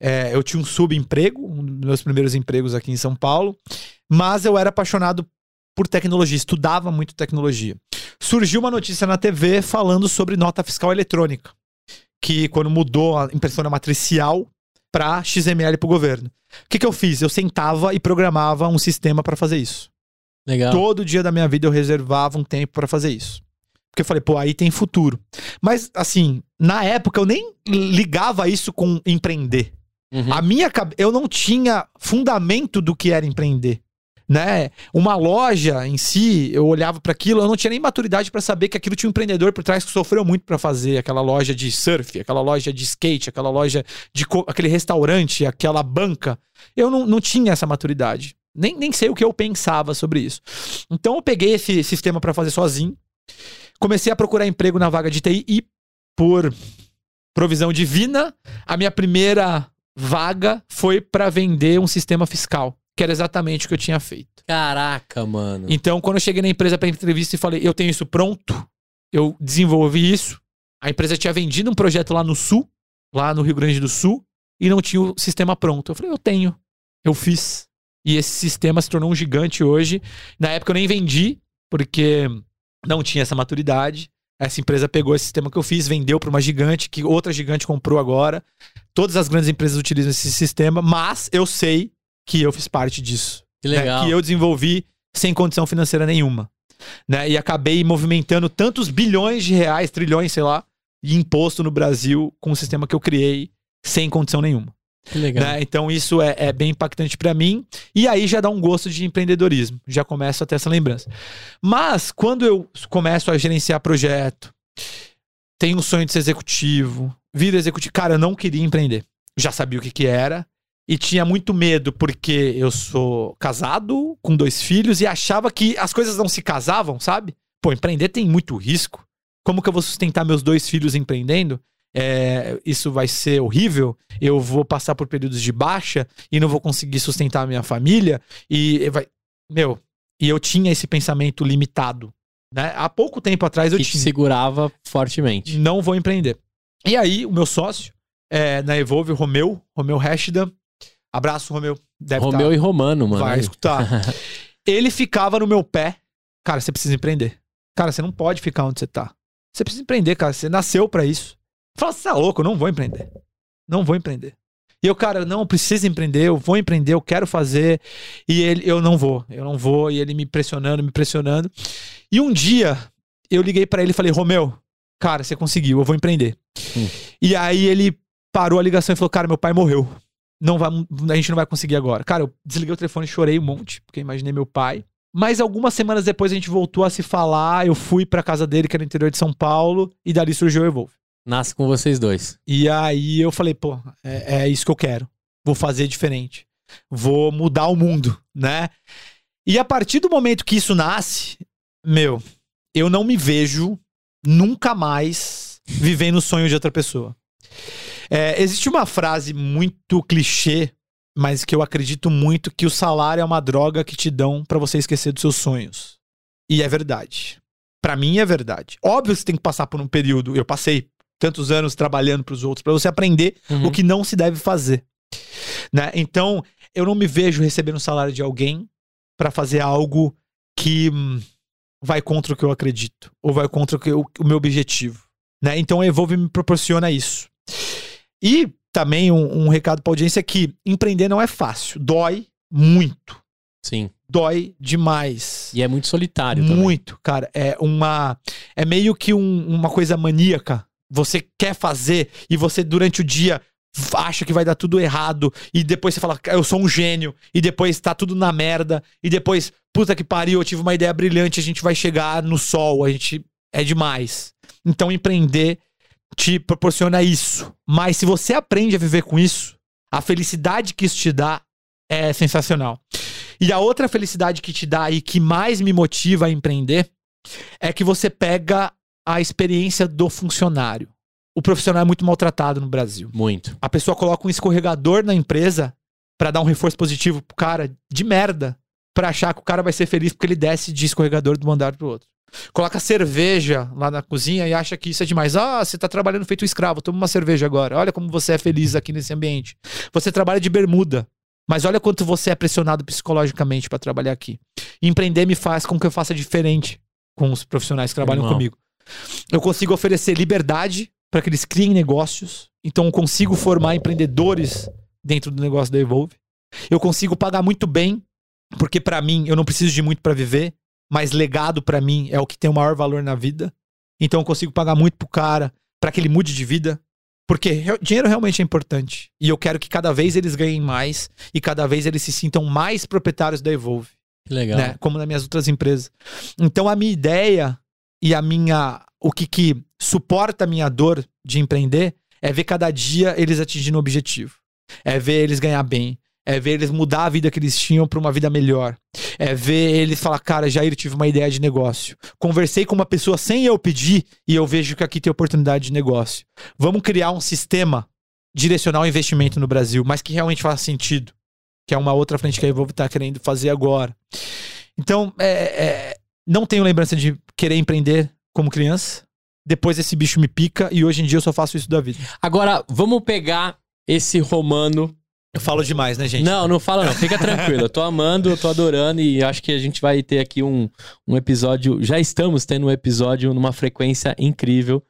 É, eu tinha um subemprego, um dos meus primeiros empregos aqui em São Paulo, mas eu era apaixonado por tecnologia, estudava muito tecnologia. Surgiu uma notícia na TV falando sobre nota fiscal eletrônica, que quando mudou a impressora matricial para XML para o governo. O que, que eu fiz? Eu sentava e programava um sistema para fazer isso. Legal. Todo dia da minha vida eu reservava um tempo pra fazer isso. Porque eu falei, pô, aí tem futuro. Mas, assim, na época eu nem ligava isso com empreender. Uhum. A minha. Eu não tinha fundamento do que era empreender. Né? Uma loja em si, eu olhava pra aquilo, eu não tinha nem maturidade pra saber que aquilo tinha um empreendedor por trás que sofreu muito pra fazer aquela loja de surf, aquela loja de skate, aquela loja de aquele restaurante, aquela banca. Eu não, não tinha essa maturidade. Nem, nem sei o que eu pensava sobre isso. Então eu peguei esse sistema pra fazer sozinho. Comecei a procurar emprego na vaga de TI e, por provisão divina, a minha primeira vaga foi pra vender um sistema fiscal, que era exatamente o que eu tinha feito. Caraca, mano. Então, quando eu cheguei na empresa pra entrevista e falei, eu tenho isso pronto, eu desenvolvi isso. A empresa tinha vendido um projeto lá no Sul, lá no Rio Grande do Sul, e não tinha o sistema pronto. Eu falei, eu tenho. Eu fiz. E esse sistema se tornou um gigante hoje. Na época eu nem vendi, porque não tinha essa maturidade. Essa empresa pegou esse sistema que eu fiz, vendeu para uma gigante, que outra gigante comprou agora. Todas as grandes empresas utilizam esse sistema, mas eu sei que eu fiz parte disso Que né, legal. que eu desenvolvi sem condição financeira nenhuma. Né? E acabei movimentando tantos bilhões de reais, trilhões, sei lá, de imposto no Brasil com o sistema que eu criei sem condição nenhuma. Né? Então isso é, é bem impactante pra mim. E aí já dá um gosto de empreendedorismo. Já começo a ter essa lembrança. Mas quando eu começo a gerenciar projeto, tenho um sonho de ser executivo, vida executivo. Cara, eu não queria empreender. Já sabia o que, que era. E tinha muito medo, porque eu sou casado, com dois filhos, e achava que as coisas não se casavam, sabe? Pô, empreender tem muito risco. Como que eu vou sustentar meus dois filhos empreendendo? É, isso vai ser horrível. Eu vou passar por períodos de baixa e não vou conseguir sustentar a minha família. E vai. Meu, e eu tinha esse pensamento limitado. Né? Há pouco tempo atrás eu que te tinha segurava fortemente. não vou empreender. E aí, o meu sócio é, na Evolve, o Romeu, Romeu Rashida. Abraço, Romeu. Deve Romeu tá- e Romano, mano. Vai escutar. <laughs> Ele ficava no meu pé. Cara, você precisa empreender. Cara, você não pode ficar onde você tá. Você precisa empreender, cara. Você nasceu pra isso. Fala, você tá louco, eu não vou empreender. Não vou empreender. E eu, cara, não, eu preciso empreender, eu vou empreender, eu quero fazer. E ele, eu não vou, eu não vou. E ele me pressionando, me pressionando. E um dia, eu liguei pra ele e falei, Romeu, Cara, você conseguiu, eu vou empreender. Hum. E aí ele parou a ligação e falou: Cara, meu pai morreu. Não vai, a gente não vai conseguir agora. Cara, eu desliguei o telefone e chorei um monte, porque imaginei meu pai. Mas algumas semanas depois a gente voltou a se falar. Eu fui pra casa dele, que era no interior de São Paulo, e dali surgiu o Evolve. Nasce com vocês dois. E aí eu falei, pô, é, é isso que eu quero. Vou fazer diferente. Vou mudar o mundo, né? E a partir do momento que isso nasce, meu, eu não me vejo nunca mais vivendo o sonho de outra pessoa. É, existe uma frase muito clichê, mas que eu acredito muito que o salário é uma droga que te dão pra você esquecer dos seus sonhos. E é verdade. Pra mim é verdade. Óbvio que você tem que passar por um período, eu passei tantos anos trabalhando pros outros pra você aprender Uhum. o que não se deve fazer. Né? Então, eu não me vejo recebendo o salário de alguém pra fazer algo que hum, vai contra o que eu acredito, ou vai contra o, que eu- o meu objetivo. Né? Então, a Evolve me proporciona isso. E também um, um recado pra audiência é que empreender não é fácil, dói muito, Sim. dói demais. E é muito solitário também. Muito, cara. É uma. É meio que um- uma coisa maníaca. Você quer fazer e você, durante o dia, acha que vai dar tudo errado. E depois você fala, eu sou um gênio. E depois tá tudo na merda. E depois, puta que pariu, eu tive uma ideia brilhante. A gente vai chegar no sol. A gente. É demais. Então, empreender te proporciona isso. Mas se você aprende a viver com isso, a felicidade que isso te dá é sensacional. E a outra felicidade que te dá e que mais me motiva a empreender é que você pega a experiência do funcionário. O profissional é muito maltratado no Brasil. Muito. A pessoa coloca um escorregador na empresa pra dar um reforço positivo pro cara de merda, pra achar que o cara vai ser feliz porque ele desce de escorregador de um andar pro outro. Coloca cerveja lá na cozinha e acha que isso é demais. Ah, você tá trabalhando feito um escravo, toma uma cerveja agora. Olha como você é feliz aqui nesse ambiente. Você trabalha de bermuda, mas olha quanto você é pressionado psicologicamente pra trabalhar aqui. Empreender me faz com que eu faça diferente com os profissionais que trabalham Irmão. comigo. Eu consigo oferecer liberdade para que eles criem negócios. Então eu consigo formar empreendedores dentro do negócio da Evolve. Eu consigo pagar muito bem, porque pra mim eu não preciso de muito pra viver, mas legado pra mim é o que tem o maior valor na vida. Então eu consigo pagar muito pro cara pra que ele mude de vida, porque dinheiro realmente é importante. E eu quero que cada vez eles ganhem mais e cada vez eles se sintam mais proprietários da Evolve legal. né? Como nas minhas outras empresas. Então a minha ideia e a minha o que que suporta a minha dor de empreender é ver cada dia eles atingindo o objetivo. É ver eles ganhar bem, é ver eles mudar a vida que eles tinham para uma vida melhor. É ver eles falar, cara, Jair, tive uma ideia de negócio. Conversei com uma pessoa sem eu pedir e eu vejo que aqui tem oportunidade de negócio. Vamos criar um sistema direcionar o investimento no Brasil, mas que realmente faça sentido. Que é uma outra frente que a Evolve tá querendo fazer agora. Então, é, é, não tenho lembrança de querer empreender como criança. Depois esse bicho me pica e hoje em dia eu só faço isso da vida. Agora, vamos pegar esse romano. Eu falo demais, né, gente? Não, não fala não. Fica tranquilo. Eu tô amando, eu tô adorando e acho que a gente vai ter aqui um, um episódio. Já estamos tendo um episódio numa frequência incrível.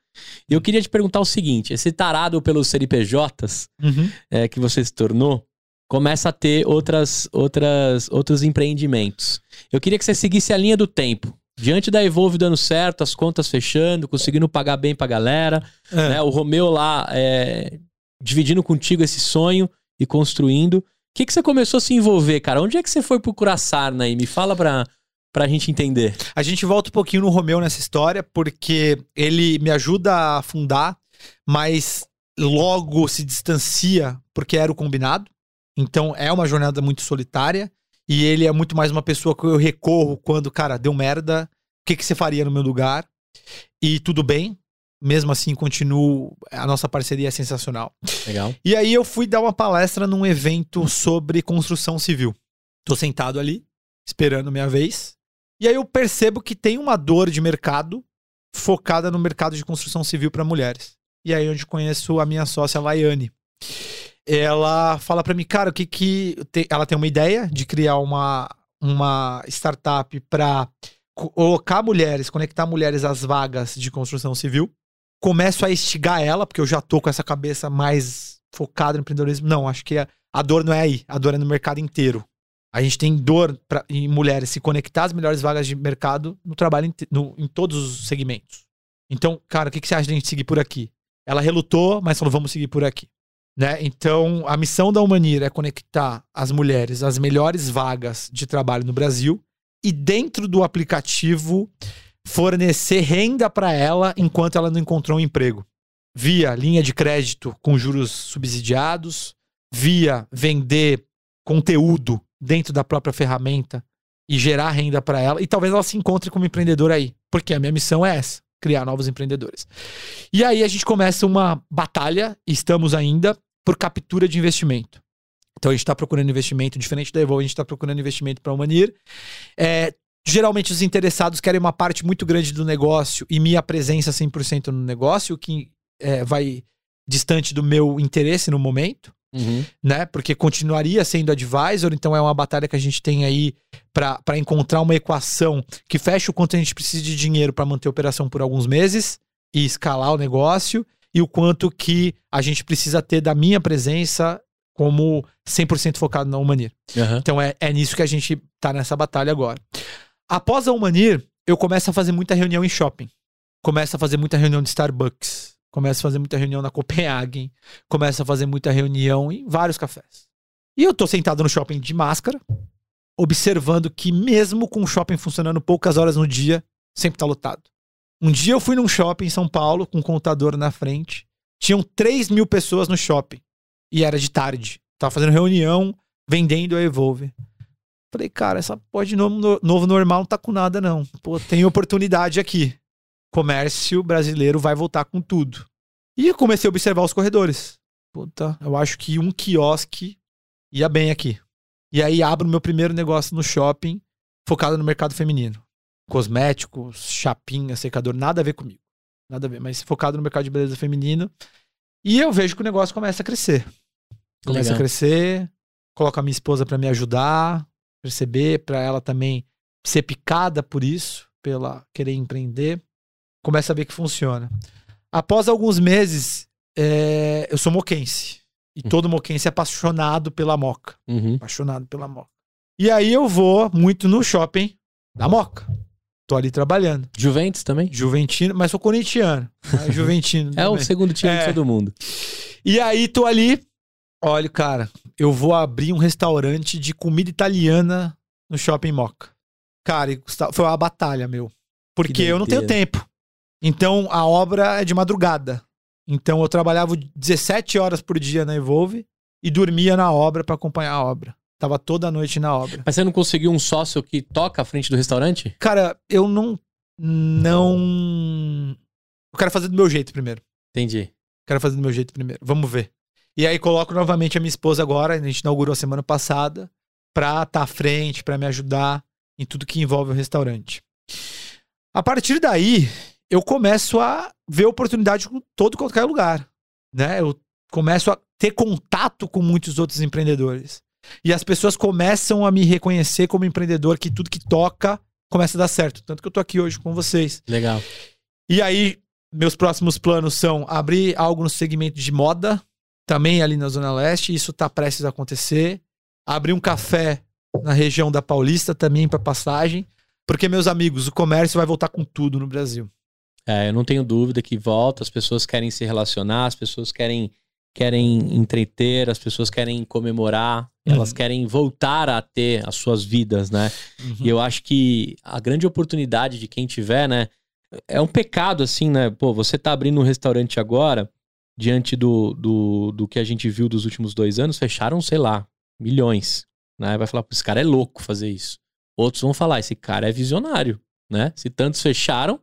E eu queria te perguntar o seguinte: esse tarado pelos CNPJs Uhum. é, que você se tornou começa a ter outras, outras, outros empreendimentos. Eu queria que você seguisse a linha do tempo. Diante da Evolve dando certo, as contas fechando, conseguindo pagar bem pra galera, É. né? O Romeu lá é, dividindo contigo esse sonho e construindo. O que, que você começou a se envolver, cara? Onde é que você foi procurar sarna aí? Me fala pra, pra gente entender. A gente volta um pouquinho no Romeu nessa história, porque ele me ajuda a fundar, mas logo se distancia porque era o combinado. Então é uma jornada muito solitária. E ele é muito mais uma pessoa que eu recorro quando, cara, deu merda. O que, que você faria no meu lugar? E tudo bem. Mesmo assim, continuo. A nossa parceria é sensacional. Legal. E aí eu fui dar uma palestra num evento sobre construção civil. Tô sentado ali, esperando minha vez. E aí eu percebo que tem uma dor de mercado focada no mercado de construção civil para mulheres. E aí é onde conheço a minha sócia Laiane. Ela fala para mim, cara, o que que ela tem uma ideia de criar uma uma startup para colocar mulheres, conectar mulheres às vagas de construção civil. Começo a instigar ela, porque eu já tô com essa cabeça mais focada no empreendedorismo. Não, acho que a, a dor não é aí, a dor é no mercado inteiro. A gente tem dor pra, em mulheres se conectar às melhores vagas de mercado no trabalho inte- no- em todos os segmentos. Então, cara, o que, que você acha de a gente seguir por aqui? Ela relutou, mas falou, vamos seguir por aqui. Né? Então, a missão da Humanir é conectar as mulheres às melhores vagas de trabalho no Brasil e dentro do aplicativo fornecer renda para ela enquanto ela não encontrou um emprego. Via linha de crédito com juros subsidiados, via vender conteúdo dentro da própria ferramenta e gerar renda para ela. E talvez ela se encontre como empreendedora aí, porque a minha missão é essa criar novos empreendedores. E aí a gente começa uma batalha, estamos ainda, por captura de investimento. Então a gente está procurando investimento, diferente da Evolve, a gente está procurando investimento para a Humanir. É, geralmente os interessados querem uma parte muito grande do negócio e minha presença 100% no negócio, o que é, vai distante do meu interesse no momento. Uhum. Né? Porque continuaria sendo advisor, então é uma batalha que a gente tem aí para encontrar uma equação que feche o quanto a gente precisa de dinheiro para manter a operação por alguns meses e escalar o negócio, e o quanto que a gente precisa ter da minha presença como 100% focado na Humanir. Uhum. Então é, é nisso que a gente tá nessa batalha agora. Após a Humanir, eu começo a fazer muita reunião em shopping. Começo a fazer muita reunião de Starbucks. Começo a fazer muita reunião na Copenhagen. Começo a fazer muita reunião em vários cafés. E eu tô sentado no shopping de máscara, observando que mesmo com o shopping funcionando poucas horas no dia, sempre tá lotado. Um dia eu fui num shopping em São Paulo, com um contador na frente. Tinham 3 mil pessoas no shopping. E era de tarde. Tava fazendo reunião, vendendo a Evolve. Falei, cara, essa porra de novo, novo normal não tá com nada, não. Pô, tem oportunidade aqui. Comércio brasileiro vai voltar com tudo. E eu comecei a observar os corredores. Puta, eu acho que um quiosque ia bem aqui. E aí abro meu primeiro negócio no shopping, focado no mercado feminino. Cosméticos, chapinha, secador, nada a ver comigo. Nada a ver, mas focado no mercado de beleza feminino. E eu vejo que o negócio começa a crescer. Começa Legal. a crescer, coloco a minha esposa para me ajudar, perceber, para ela também ser picada por isso, pela querer empreender. Começa a ver que funciona. Após alguns meses, é, eu sou moquense. E Hum. todo moquense é apaixonado pela moca. Uhum. Apaixonado pela moca. E aí eu vou muito no shopping da moca. Tô ali trabalhando. Juventus também? Juventino, mas sou corintiano. mas <laughs> Juventino. É o também. segundo time de É. todo mundo. E aí tô ali, olha, cara, eu vou abrir um restaurante de comida italiana no Shopping Moca. Cara, e foi uma batalha, meu. Porque eu não tenho tempo. Então a obra é de madrugada. Então eu trabalhava 17 horas por dia na Evolve e dormia na obra pra acompanhar a obra. Tava toda noite na obra. Mas você não conseguiu um sócio que toca à frente do restaurante? Cara, eu não não eu quero fazer do meu jeito primeiro. Entendi. Quero fazer do meu jeito primeiro. Vamos ver. E aí coloco novamente a minha esposa agora, a gente inaugurou a semana passada, pra estar à frente, pra me ajudar em tudo que envolve o restaurante. A partir daí, eu começo a ver oportunidade em todo qualquer lugar, né? Eu começo a ter contato com muitos outros empreendedores. E as pessoas começam a me reconhecer como empreendedor que tudo que toca começa a dar certo. Tanto que eu tô aqui hoje com vocês. Legal. E aí, meus próximos planos são abrir algo no segmento de moda, também ali na Zona Leste, isso tá prestes a acontecer. Abrir um café na região da Paulista também para passagem, porque meus amigos, o comércio vai voltar com tudo no Brasil. É, eu não tenho dúvida que volta, as pessoas querem se relacionar, as pessoas querem querem entreter, as pessoas querem comemorar, Uhum. elas querem voltar a ter as suas vidas, né? E eu acho que a grande oportunidade de quem tiver, né? É um pecado, assim, né? Pô, você tá abrindo um restaurante agora, diante do, do, do que a gente viu dos últimos dois anos, fecharam, sei lá, milhões. Né? Vai falar, "Pô, esse cara é louco fazer isso. Outros vão falar, esse cara é visionário, né? Se tantos fecharam,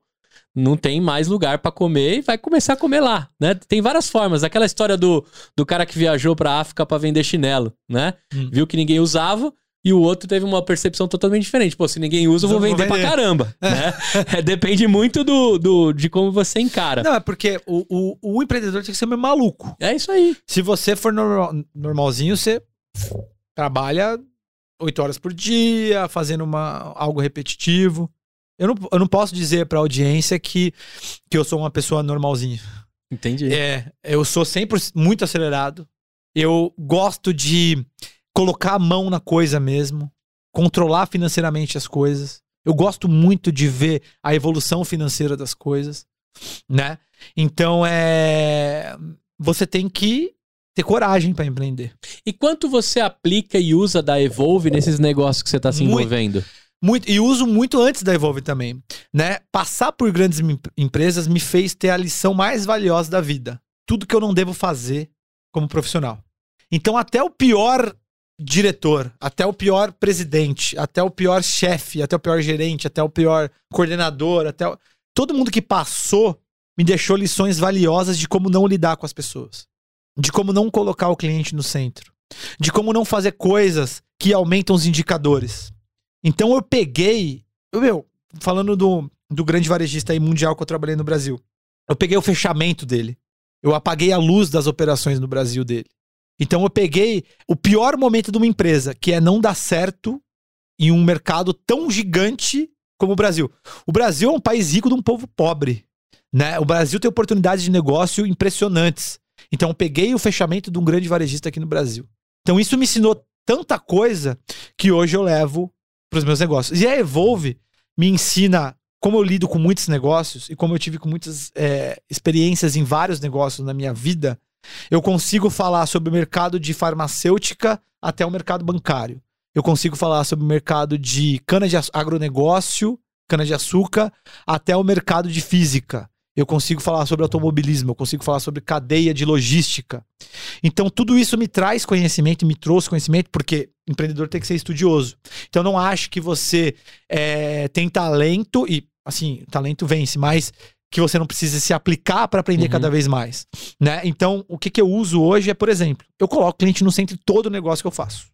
não tem mais lugar pra comer e vai começar a comer lá, né? Tem várias formas. Aquela história do, do cara que viajou pra África pra vender chinelo, né? Hum. Viu que ninguém usava e o outro teve uma percepção totalmente diferente. Pô, se ninguém usa, eu vou Vou vender, pra vender. caramba, né? <laughs> É, depende muito do, do, de como você encara. Não, é porque o, o, o empreendedor tem que ser meio maluco. É isso aí. Se você for normal- normalzinho, você trabalha oito horas por dia, fazendo uma, algo repetitivo. Eu não, eu não posso dizer pra audiência que, que eu sou uma pessoa normalzinha. Entendi. É, eu sou sempre muito acelerado. Eu gosto de colocar a mão na coisa mesmo, controlar financeiramente as coisas. Eu gosto muito de ver a evolução financeira das coisas. né? Então é você tem que ter coragem para empreender. E quanto você aplica e usa da Evolve nesses negócios que você está se envolvendo? Muito, e uso muito antes da Evolve também, né? Passar por grandes em- empresas me fez ter a lição mais valiosa da vida. Tudo que eu não devo fazer como profissional. Então até o pior diretor, até o pior presidente, até o pior chefe, até o pior gerente, até o pior coordenador, até o... todo mundo que passou me deixou lições valiosas de como não lidar com as pessoas, de como não colocar o cliente no centro, de como não fazer coisas que aumentam os indicadores. Então eu peguei, eu, meu, falando do, do grande varejista aí mundial que eu trabalhei no Brasil, eu peguei o fechamento dele. Eu apaguei a luz das operações no Brasil dele. Então eu peguei o pior momento de uma empresa, que é não dar certo em um mercado tão gigante como o Brasil. O Brasil é um país rico de um povo pobre, né? O Brasil tem oportunidades de negócio impressionantes. Então eu peguei o fechamento de um grande varejista aqui no Brasil. Então isso me ensinou tanta coisa que hoje eu levo para os meus negócios. E a Evolve me ensina como eu lido com muitos negócios e como eu tive com muitas é, experiências em vários negócios na minha vida, eu consigo falar sobre o mercado de farmacêutica até o mercado bancário. Eu consigo falar sobre o mercado de cana de agronegócio, cana de açúcar, até o mercado de física. Eu consigo falar sobre automobilismo, eu consigo falar sobre cadeia de logística. Então, tudo isso me traz conhecimento, me trouxe conhecimento, porque empreendedor tem que ser estudioso. Então, não acho que você é, tem talento, e assim, talento vence, mas que você não precisa se aplicar para aprender Uhum. cada vez mais. Né? Então, o que, que eu uso hoje é, por exemplo, eu coloco o cliente no centro de todo negócio que eu faço.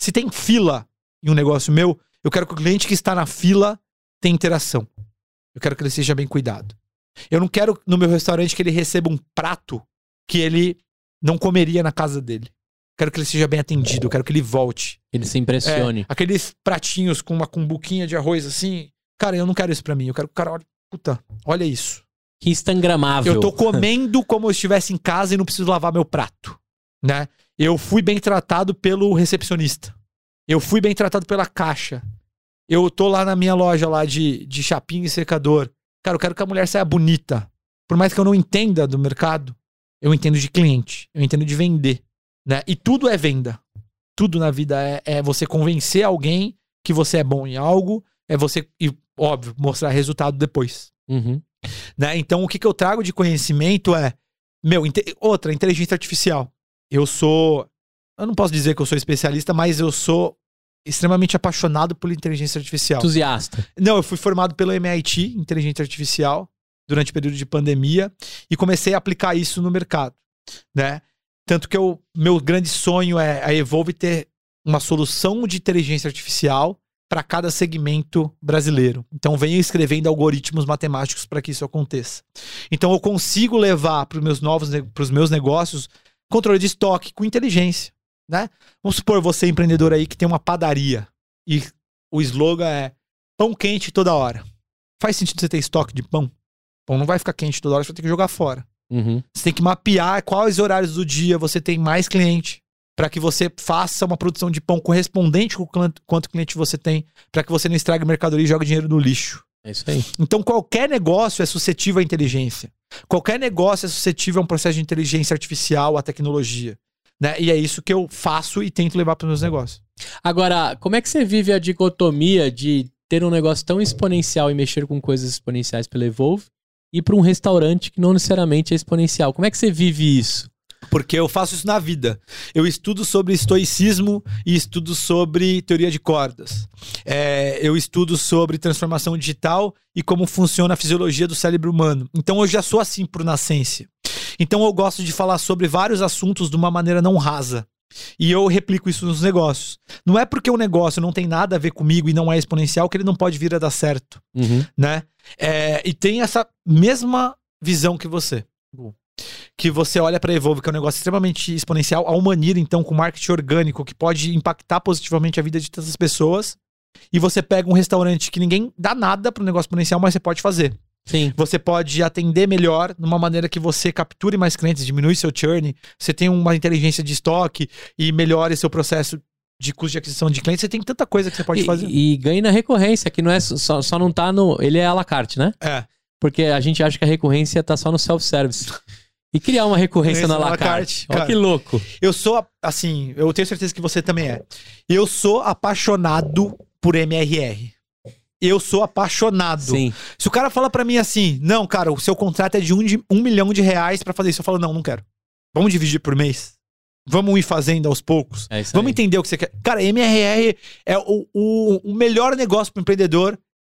Se tem fila em um negócio meu, eu quero que o cliente que está na fila tenha interação. Eu quero que ele seja bem cuidado. Eu não quero no meu restaurante que ele receba um prato que ele não comeria na casa dele. Quero que ele seja bem atendido, quero que ele volte. Ele se impressione. É, aqueles pratinhos com uma cumbuquinha de arroz assim. Cara, eu não quero isso pra mim. Eu quero que o cara olhe, puta, olha isso. Que instagramável. Eu tô comendo como eu estivesse em casa e não preciso lavar meu prato, né? Eu fui bem tratado pelo recepcionista. Eu fui bem tratado pela caixa. Eu tô lá na minha loja lá de, de chapinha e secador. Cara, eu quero que a mulher saia bonita. Por mais que eu não entenda do mercado, eu entendo de cliente, eu entendo de vender, né? E tudo é venda. Tudo na vida é, é você convencer alguém que você é bom em algo, é você, e, óbvio, mostrar resultado depois Uhum. né? Então, o que, que eu trago de conhecimento é, meu, outra, inteligência artificial. Eu sou, eu não posso dizer que eu sou especialista, mas eu sou extremamente apaixonado por inteligência artificial. Entusiasta. Não, eu fui formado pelo MIT, inteligência artificial, durante o período de pandemia, e comecei a aplicar isso no mercado, né? Tanto que eu, meu grande sonho é a Evolve ter uma solução de inteligência artificial para cada segmento brasileiro. Então venho escrevendo algoritmos matemáticos para que isso aconteça. Então eu consigo levar para os meus novos para os meus negócios controle de estoque com inteligência, né? Vamos supor você empreendedor aí que tem uma padaria e o slogan é pão quente toda hora. Faz sentido você ter estoque de pão? Pão não vai ficar quente toda hora, você vai ter que jogar fora. Uhum. Você tem que mapear quais horários do dia você tem mais cliente para que você faça uma produção de pão correspondente com o quanto- quanto cliente você tem, para que você não estrague mercadoria e jogue dinheiro no lixo. É isso aí. Então qualquer negócio é suscetível à inteligência. Qualquer negócio é suscetível a um processo de inteligência artificial, à tecnologia. Né? E é isso que eu faço e tento levar para os meus negócios. Agora, como é que você vive a dicotomia de ter um negócio tão exponencial e mexer com coisas exponenciais pela Evolve e para um restaurante que não necessariamente é exponencial? Como é que você vive isso? Porque eu faço isso na vida. Eu estudo sobre estoicismo e estudo sobre teoria de cordas. É, eu estudo sobre transformação digital e como funciona a fisiologia do cérebro humano. Então eu já sou assim por nascença. Então eu gosto de falar sobre vários assuntos de uma maneira não rasa. E eu replico isso nos negócios. Não é porque o negócio não tem nada a ver comigo e não é exponencial que ele não pode vir a dar certo Uhum. né? É, e tem essa mesma visão que você. Que você olha para Evolve, que é um negócio extremamente exponencial, a Humanira, então, com marketing orgânico, que pode impactar positivamente a vida de tantas pessoas. E você pega um restaurante que ninguém dá nada pro negócio exponencial, mas você pode fazer. Sim. Você pode atender melhor, numa maneira que você capture mais clientes, diminui seu churn, você tem uma inteligência de estoque e melhore seu processo de custo de aquisição de clientes. Você tem tanta coisa que você pode e, fazer. e ganha na recorrência, que não é só, só não tá no. Ele é à la carte, né? É. porque a gente acha que a recorrência tá só no self-service. E criar uma recorrência na la carte. Olha que louco. Eu sou, assim, eu tenho certeza que você também é. Eu sou apaixonado por MRR. Eu sou apaixonado. Sim. Se o cara fala pra mim assim, não, cara, o seu contrato é de um, de um milhão de reais pra fazer isso, eu falo, não, não quero. Vamos dividir por mês? Vamos ir fazendo aos poucos? É Vamos aí. entender o que você quer. Cara, MRR é o, o, o melhor negócio pro empreendedor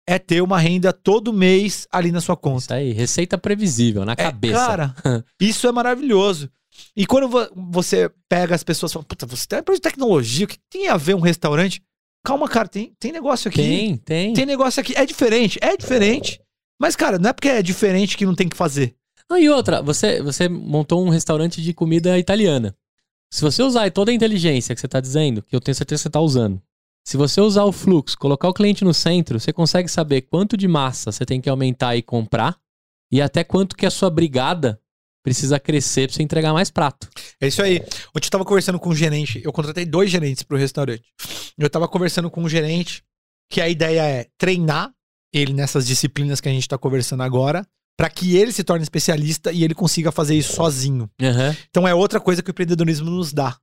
é ter uma renda todo mês ali na sua conta. Isso aí. Receita previsível, na É, cabeça. cara, <laughs> isso é maravilhoso. E quando vo- você pega as pessoas e fala, puta, você tem empresa de tecnologia, o que tem a ver um restaurante? Calma, cara, tem, tem negócio aqui. tem, tem. Tem negócio aqui. É diferente, é diferente. Mas, cara, não é porque é diferente que não tem que fazer. Ah, e outra, você, você montou um restaurante de comida italiana. Se você usar toda a inteligência que você está dizendo, que eu tenho certeza que você está usando, se você usar o fluxo, colocar o cliente no centro, você consegue saber quanto de massa você tem que aumentar e comprar e até quanto que a sua brigada precisa crescer para você entregar mais prato. É isso aí. Ontem eu tava conversando com um gerente, eu contratei dois gerentes pro restaurante. Eu tava conversando com um gerente que a ideia é treinar ele nessas disciplinas que a gente tá conversando agora, para que ele se torne especialista e ele consiga fazer isso sozinho. Aham. Então é outra coisa que o empreendedorismo nos dá.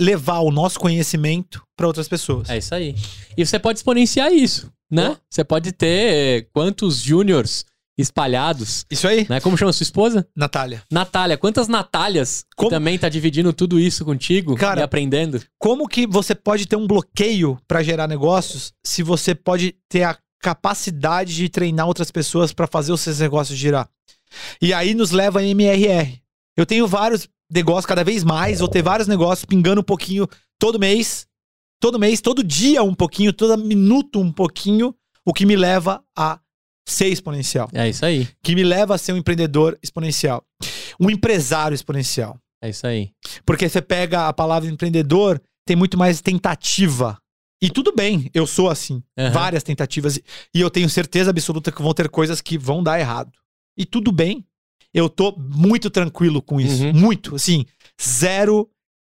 Levar o nosso conhecimento para outras pessoas. É isso aí. E você pode exponenciar isso, né? Você pode ter eh, quantos júniors espalhados, Isso aí, né? Como chama sua esposa? Natália. Natália, quantas Natálias Como- também tá dividindo tudo isso contigo Cara, e aprendendo? Como que você pode ter um bloqueio para gerar negócios se você pode ter a capacidade de treinar outras pessoas para fazer os seus negócios girar? E aí nos leva a MRR. Eu tenho vários negócios cada vez mais, vou ter vários negócios pingando um pouquinho todo mês, todo mês, todo dia um pouquinho, todo minuto um pouquinho, o que me leva a ser exponencial, É isso aí. que me leva a ser um empreendedor exponencial, um empresário exponencial. É isso aí. Porque você pega a palavra empreendedor, tem muito mais tentativa. E tudo bem, eu sou assim. Aham. Várias tentativas. E e eu tenho certeza absoluta que vão ter coisas que vão dar errado. E tudo bem. Eu tô muito tranquilo com isso. Uhum. Muito. Assim, zero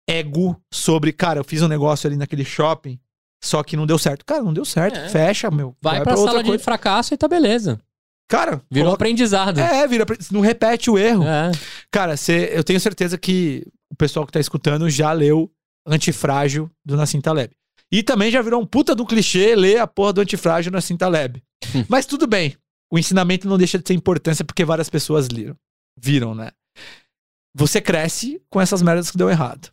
ego sobre, cara, eu fiz um negócio ali naquele shopping, só que não deu certo. Cara, não deu certo. É. Fecha, meu. Vai, pra, outra sala de coisa. fracasso e tá beleza. Cara, Virou coloca- aprendizado. É, vira. pra- Não repete o erro. É. Cara, cê, eu tenho certeza que o pessoal que tá escutando já leu Antifrágil do Nassim Taleb. E também já virou um puta do clichê ler a porra do Antifrágil do Nassim Taleb. <laughs> Mas tudo bem. O ensinamento não deixa de ter importância porque várias pessoas leram. Viram, né? Você cresce com essas merdas que deu errado.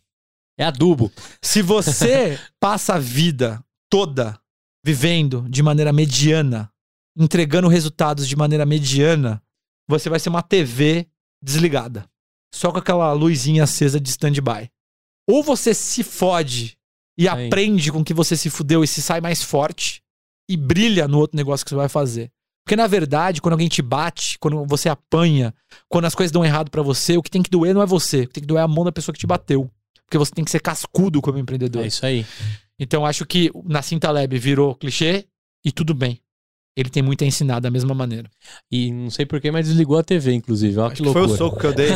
É adubo. Se você <laughs> passa a vida toda vivendo de maneira mediana, entregando resultados de maneira mediana, você vai ser uma TV desligada. Só com aquela luzinha acesa de stand-by. Ou você se fode e Aí. aprende com que você se fudeu e se sai mais forte e brilha no outro negócio que você vai fazer. Porque na verdade, quando alguém te bate, quando você apanha, quando as coisas dão errado pra você, o que tem que doer não é você, o que tem que doer é a mão da pessoa que te bateu. Porque você tem que ser cascudo como empreendedor. É isso aí. Então acho que o Nassim Taleb virou clichê e tudo bem. Ele tem muito a ensinar da mesma maneira. E não sei porquê, mas desligou a TV, inclusive. Olha que que foi loucura. o soco que eu dei.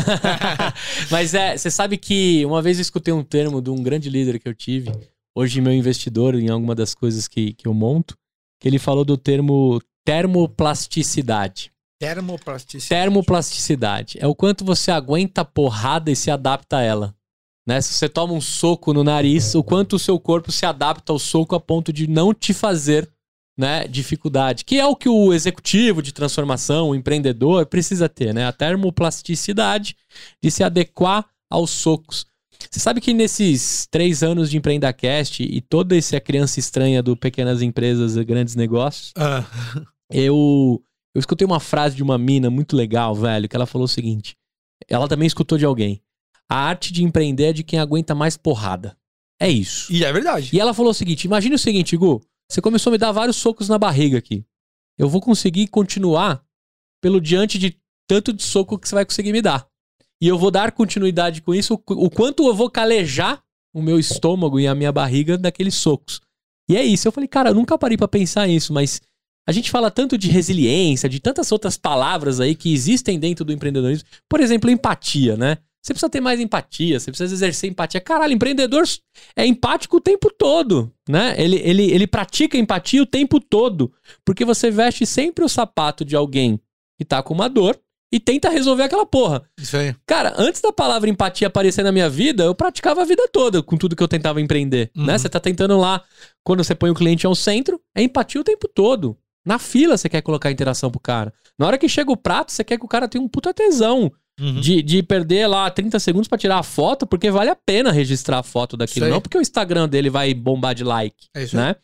<laughs> Mas é, você sabe que uma vez eu escutei um termo de um grande líder que eu tive, hoje meu investidor em alguma das coisas que, que eu monto, que ele falou do termo termoplasticidade. Termoplasticidade. Termoplasticidade é o quanto você aguenta a porrada e se adapta a ela. Né? Se você toma um soco no nariz, o quanto o seu corpo se adapta ao soco a ponto de não te fazer né, dificuldade. Que é o que o executivo de transformação, o empreendedor, precisa ter, né? A termoplasticidade de se adequar aos socos. Você sabe que nesses três anos de Empreendacast e toda essa criança estranha do Pequenas Empresas e Grandes Negócios, Ah, eu, eu escutei uma frase de uma mina muito legal, velho, que ela falou o seguinte: ela também escutou de alguém. A arte de empreender é de quem aguenta mais porrada. É isso. e é verdade. E ela falou o seguinte: imagine o seguinte, Gu, você começou a me dar vários socos na barriga aqui. Eu vou conseguir continuar pelo diante de tanto de soco que você vai conseguir me dar. E eu vou dar continuidade com isso, o quanto eu vou calejar o meu estômago e a minha barriga daqueles socos. E é isso. Eu falei, cara, eu nunca parei pra pensar nisso, mas a gente fala tanto de resiliência, de tantas outras palavras aí que existem dentro do empreendedorismo. Por exemplo, empatia, né? Você precisa ter mais empatia, você precisa exercer empatia. Caralho, empreendedor é empático o tempo todo, né? Ele, ele, ele pratica empatia o tempo todo, porque você veste sempre o sapato de alguém e tá com uma dor e tenta resolver aquela porra. Isso aí. Cara, antes da palavra empatia aparecer na minha vida, eu praticava a vida toda com tudo que eu tentava empreender, Uhum. né? Você tá tentando lá, quando você põe o cliente ao centro, é empatia o tempo todo. Na fila você quer colocar interação pro cara. Na hora que chega o prato, você quer que o cara tenha um puta tesão Uhum. de, de perder lá 30 segundos pra tirar a foto, porque vale a pena registrar a foto daquilo, não porque o Instagram dele vai bombar de like, É isso aí. né?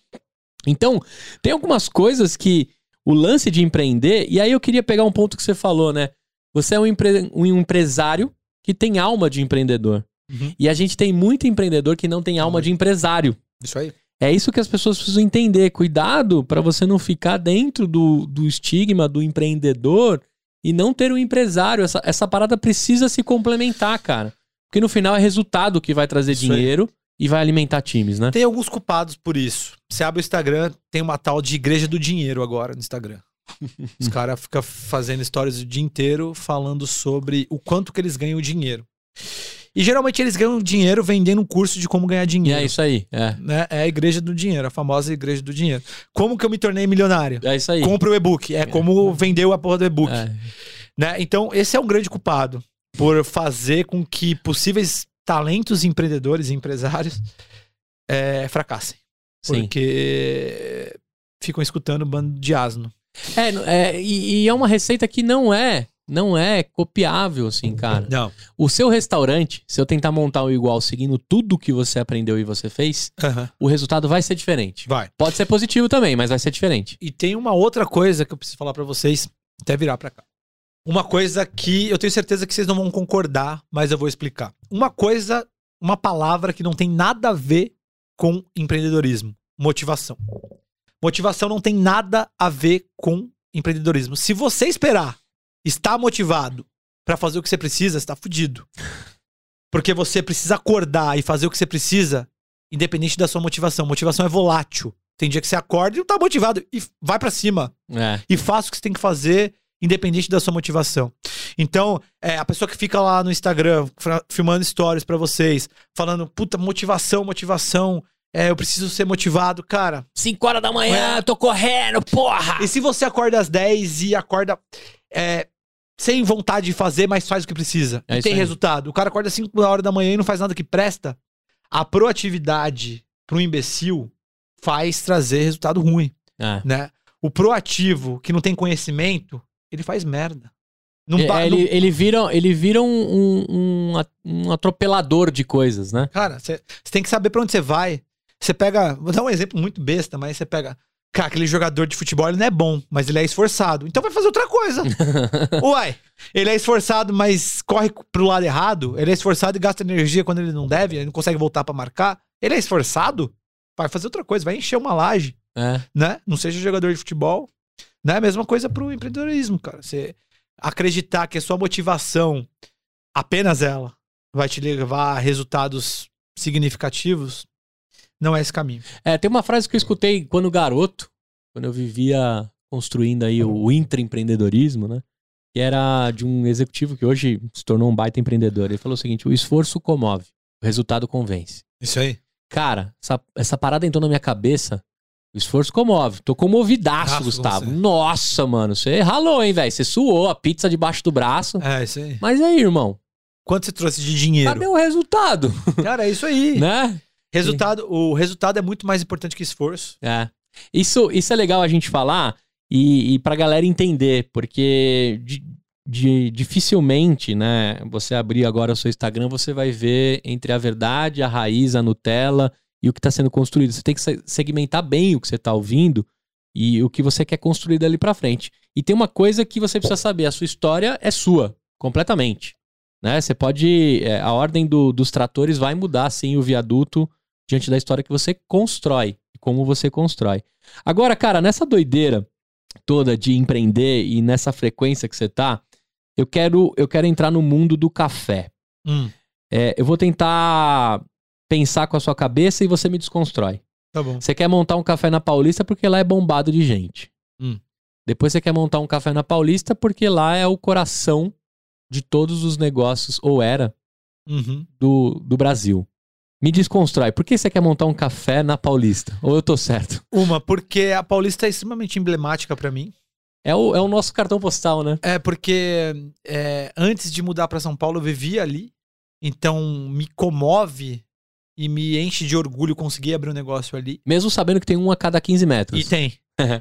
Então, tem algumas coisas que o lance de empreender, e aí eu queria pegar um ponto que você falou, né? Você é um, empre- um empresário que tem alma de empreendedor. Uhum. E a gente tem muito empreendedor que não tem alma de empresário. Isso aí. É isso que as pessoas precisam entender. Cuidado para você não ficar dentro do, do estigma do empreendedor e não ter um empresário. Essa, essa parada precisa se complementar, cara. Porque no final é resultado que vai trazer Isso aí. dinheiro e vai alimentar times, né? Tem alguns culpados por isso. Você abre o Instagram, tem uma tal de igreja do dinheiro agora no Instagram. <laughs> Os caras ficam fazendo stories o dia inteiro falando sobre o quanto que eles ganham dinheiro. E geralmente eles ganham dinheiro vendendo um curso de como ganhar E dinheiro. é isso aí. É, né? É a igreja do dinheiro, a famosa igreja do dinheiro. Como que eu me tornei milionário? é isso aí. Compra o e-book. É como vendeu a porra do e-book. É. Né? Então, esse é um grande culpado por fazer com que possíveis talentos empreendedores e empresários é, fracassem. Sim. Porque ficam escutando um bando de asno. É, é, e, e é uma receita que não é, não é copiável, assim, cara. Não. O seu restaurante, se eu tentar montar um igual seguindo tudo que você aprendeu e você fez, o resultado vai ser diferente. Vai. Pode ser positivo também, mas vai ser diferente. E tem uma outra coisa que eu preciso falar pra vocês, até virar pra cá. Uma coisa que eu tenho certeza que vocês não vão concordar, mas eu vou explicar. Uma coisa, uma palavra que não tem nada a ver com empreendedorismo: motivação. Motivação não tem nada a ver com empreendedorismo. Se você esperar estar motivado pra fazer o que você precisa, você tá fudido. Porque você precisa acordar e fazer o que você precisa, independente da sua motivação. Motivação é volátil. Tem dia que você acorda e não tá motivado e vai pra cima É. e faça o que você tem que fazer, independente da sua motivação. Então, é, a pessoa que fica lá no Instagram filmando stories pra vocês, falando, puta, motivação, motivação, é, eu preciso ser motivado, cara. 5 horas da manhã, É. eu tô correndo, porra! E se você acorda às 10 e acorda é, sem vontade de fazer, mas faz o que precisa, É e tem aí. resultado, o cara acorda às 5 horas da manhã e não faz nada que presta, a proatividade pro imbecil faz trazer resultado ruim. É. né? O proativo, que não tem conhecimento, ele faz merda. Não É, ba- ele, não- ele vira, ele vira um, um- um um atropelador de coisas, né? Cara, você tem que saber pra onde você vai. Você pega. Vou dar um exemplo muito besta, mas você pega. Cara, aquele jogador de futebol, ele não é bom, mas ele é esforçado. Então vai fazer outra coisa. <laughs> Uai, ele é esforçado, mas corre pro lado errado. Ele é esforçado e gasta energia quando ele não deve, ele não consegue voltar pra marcar. Ele é esforçado, vai fazer outra coisa, vai encher uma laje. É. né? Não seja jogador de futebol. Né? A mesma coisa pro empreendedorismo, cara. Você acreditar que a sua motivação, apenas ela, vai te levar a resultados significativos, não é esse caminho. É, tem uma frase que eu escutei quando garoto, quando eu vivia construindo aí o intraempreendedorismo, né? Que era de um executivo que hoje se tornou um baita empreendedor. Ele falou o seguinte: o esforço comove, o resultado convence. Isso aí. Cara, essa, essa parada entrou na minha cabeça. O esforço comove. Tô comovidaço, Gustavo. você. Nossa, mano. Você ralou, hein, velho? Você suou a pizza debaixo do braço. É, isso aí. Mas aí, irmão, Quanto você trouxe de dinheiro? cadê o resultado? Cara, é isso aí. <laughs> né? Resultado, o resultado é muito mais importante que esforço. É. Isso, isso é legal a gente falar e, e pra galera entender, porque di- di- dificilmente, né, você abrir agora o seu Instagram, você vai ver entre a verdade, a raiz, a Nutella e o que está sendo construído. Você tem que se- segmentar bem o que você está ouvindo e o que você quer construir dali pra frente. E tem uma coisa que você precisa saber: a sua história é sua, completamente. Né? Você pode. é, a ordem do- dos tratores vai mudar, sim, o viaduto diante da história que você constrói e como você constrói. Agora, cara, nessa doideira toda de empreender e nessa frequência que você tá, eu quero, eu quero entrar no mundo do café. Hum, É, eu vou tentar pensar com a sua cabeça e você me desconstrói. tá bom. Você quer montar um café na Paulista porque lá é bombado de gente. Hum. Depois você quer montar um café na Paulista porque lá é o coração de todos os negócios, ou era, Uhum. do, do Brasil. Me desconstrói. Por que você quer montar um café na Paulista? Ou eu tô certo? Uma, porque a Paulista é extremamente emblemática pra mim. É o, é o nosso cartão postal, né? É, porque é, antes de mudar pra São Paulo, eu vivia ali. Então, me comove e me enche de orgulho conseguir abrir um negócio ali. Mesmo sabendo que tem um a cada 15 metros. E tem.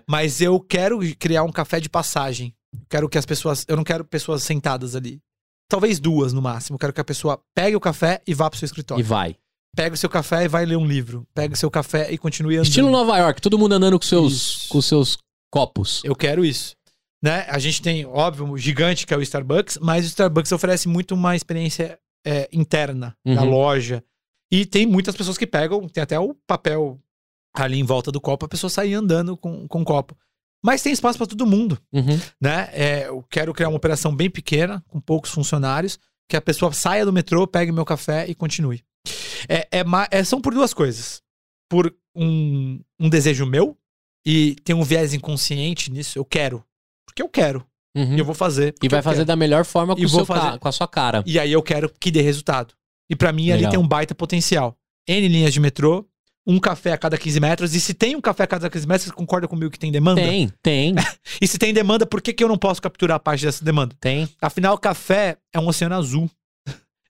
Mas eu quero criar um café de passagem. Quero que as pessoas. Eu não quero pessoas sentadas ali. Talvez duas no máximo. Quero que a pessoa pegue o café e vá pro seu escritório. E vai. Pega o seu café e vai ler um livro. Pega o seu café e continue andando. Estilo Nova York, todo mundo andando com seus, Isso. com seus copos. Eu quero isso. Né? A gente tem, óbvio, o gigante que é o Starbucks, mas o Starbucks oferece muito uma experiência é, interna da Uhum. loja. E tem muitas pessoas que pegam, tem até o papel ali em volta do copo, a pessoa sair andando com, com o copo. Mas tem espaço para todo mundo, Uhum. né? É, eu quero criar uma operação bem pequena, com poucos funcionários, que a pessoa saia do metrô, pegue meu café e continue. É, é é- são por duas coisas. Por um, um desejo meu, e tem um viés inconsciente nisso, eu quero. Porque eu quero. Uhum. E eu vou fazer. E vai fazer quero. da melhor forma com, seu fazer- com a sua cara. E aí eu quero que dê resultado. E pra mim ali Legal. tem um baita potencial. N linhas de metrô, um café a cada 15 metros. E se tem um café a cada 15 metros, você concorda comigo que tem demanda? Tem, tem, <laughs> E se tem demanda, por que, que eu não posso capturar a parte dessa demanda? tem. Afinal, café é um oceano azul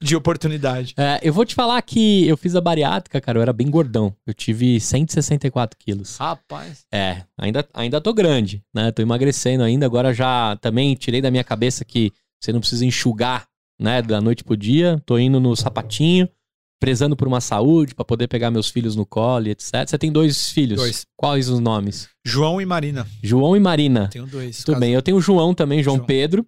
de oportunidade. É, eu vou te falar que eu fiz a bariátrica, cara, eu era bem gordão. Eu tive 164 quilos. Rapaz. É, ainda, ainda tô grande, né? Tô emagrecendo ainda. Agora já também tirei da minha cabeça que você não precisa enxugar, né? Da noite pro dia. Tô indo no sapatinho, prezando por uma saúde, pra poder pegar meus filhos no colo, e etc. Você tem dois filhos? Dois. Quais os nomes? João e Marina. João e Marina. Tenho dois. Tudo bem, eu tenho o João também, João, João. Pedro.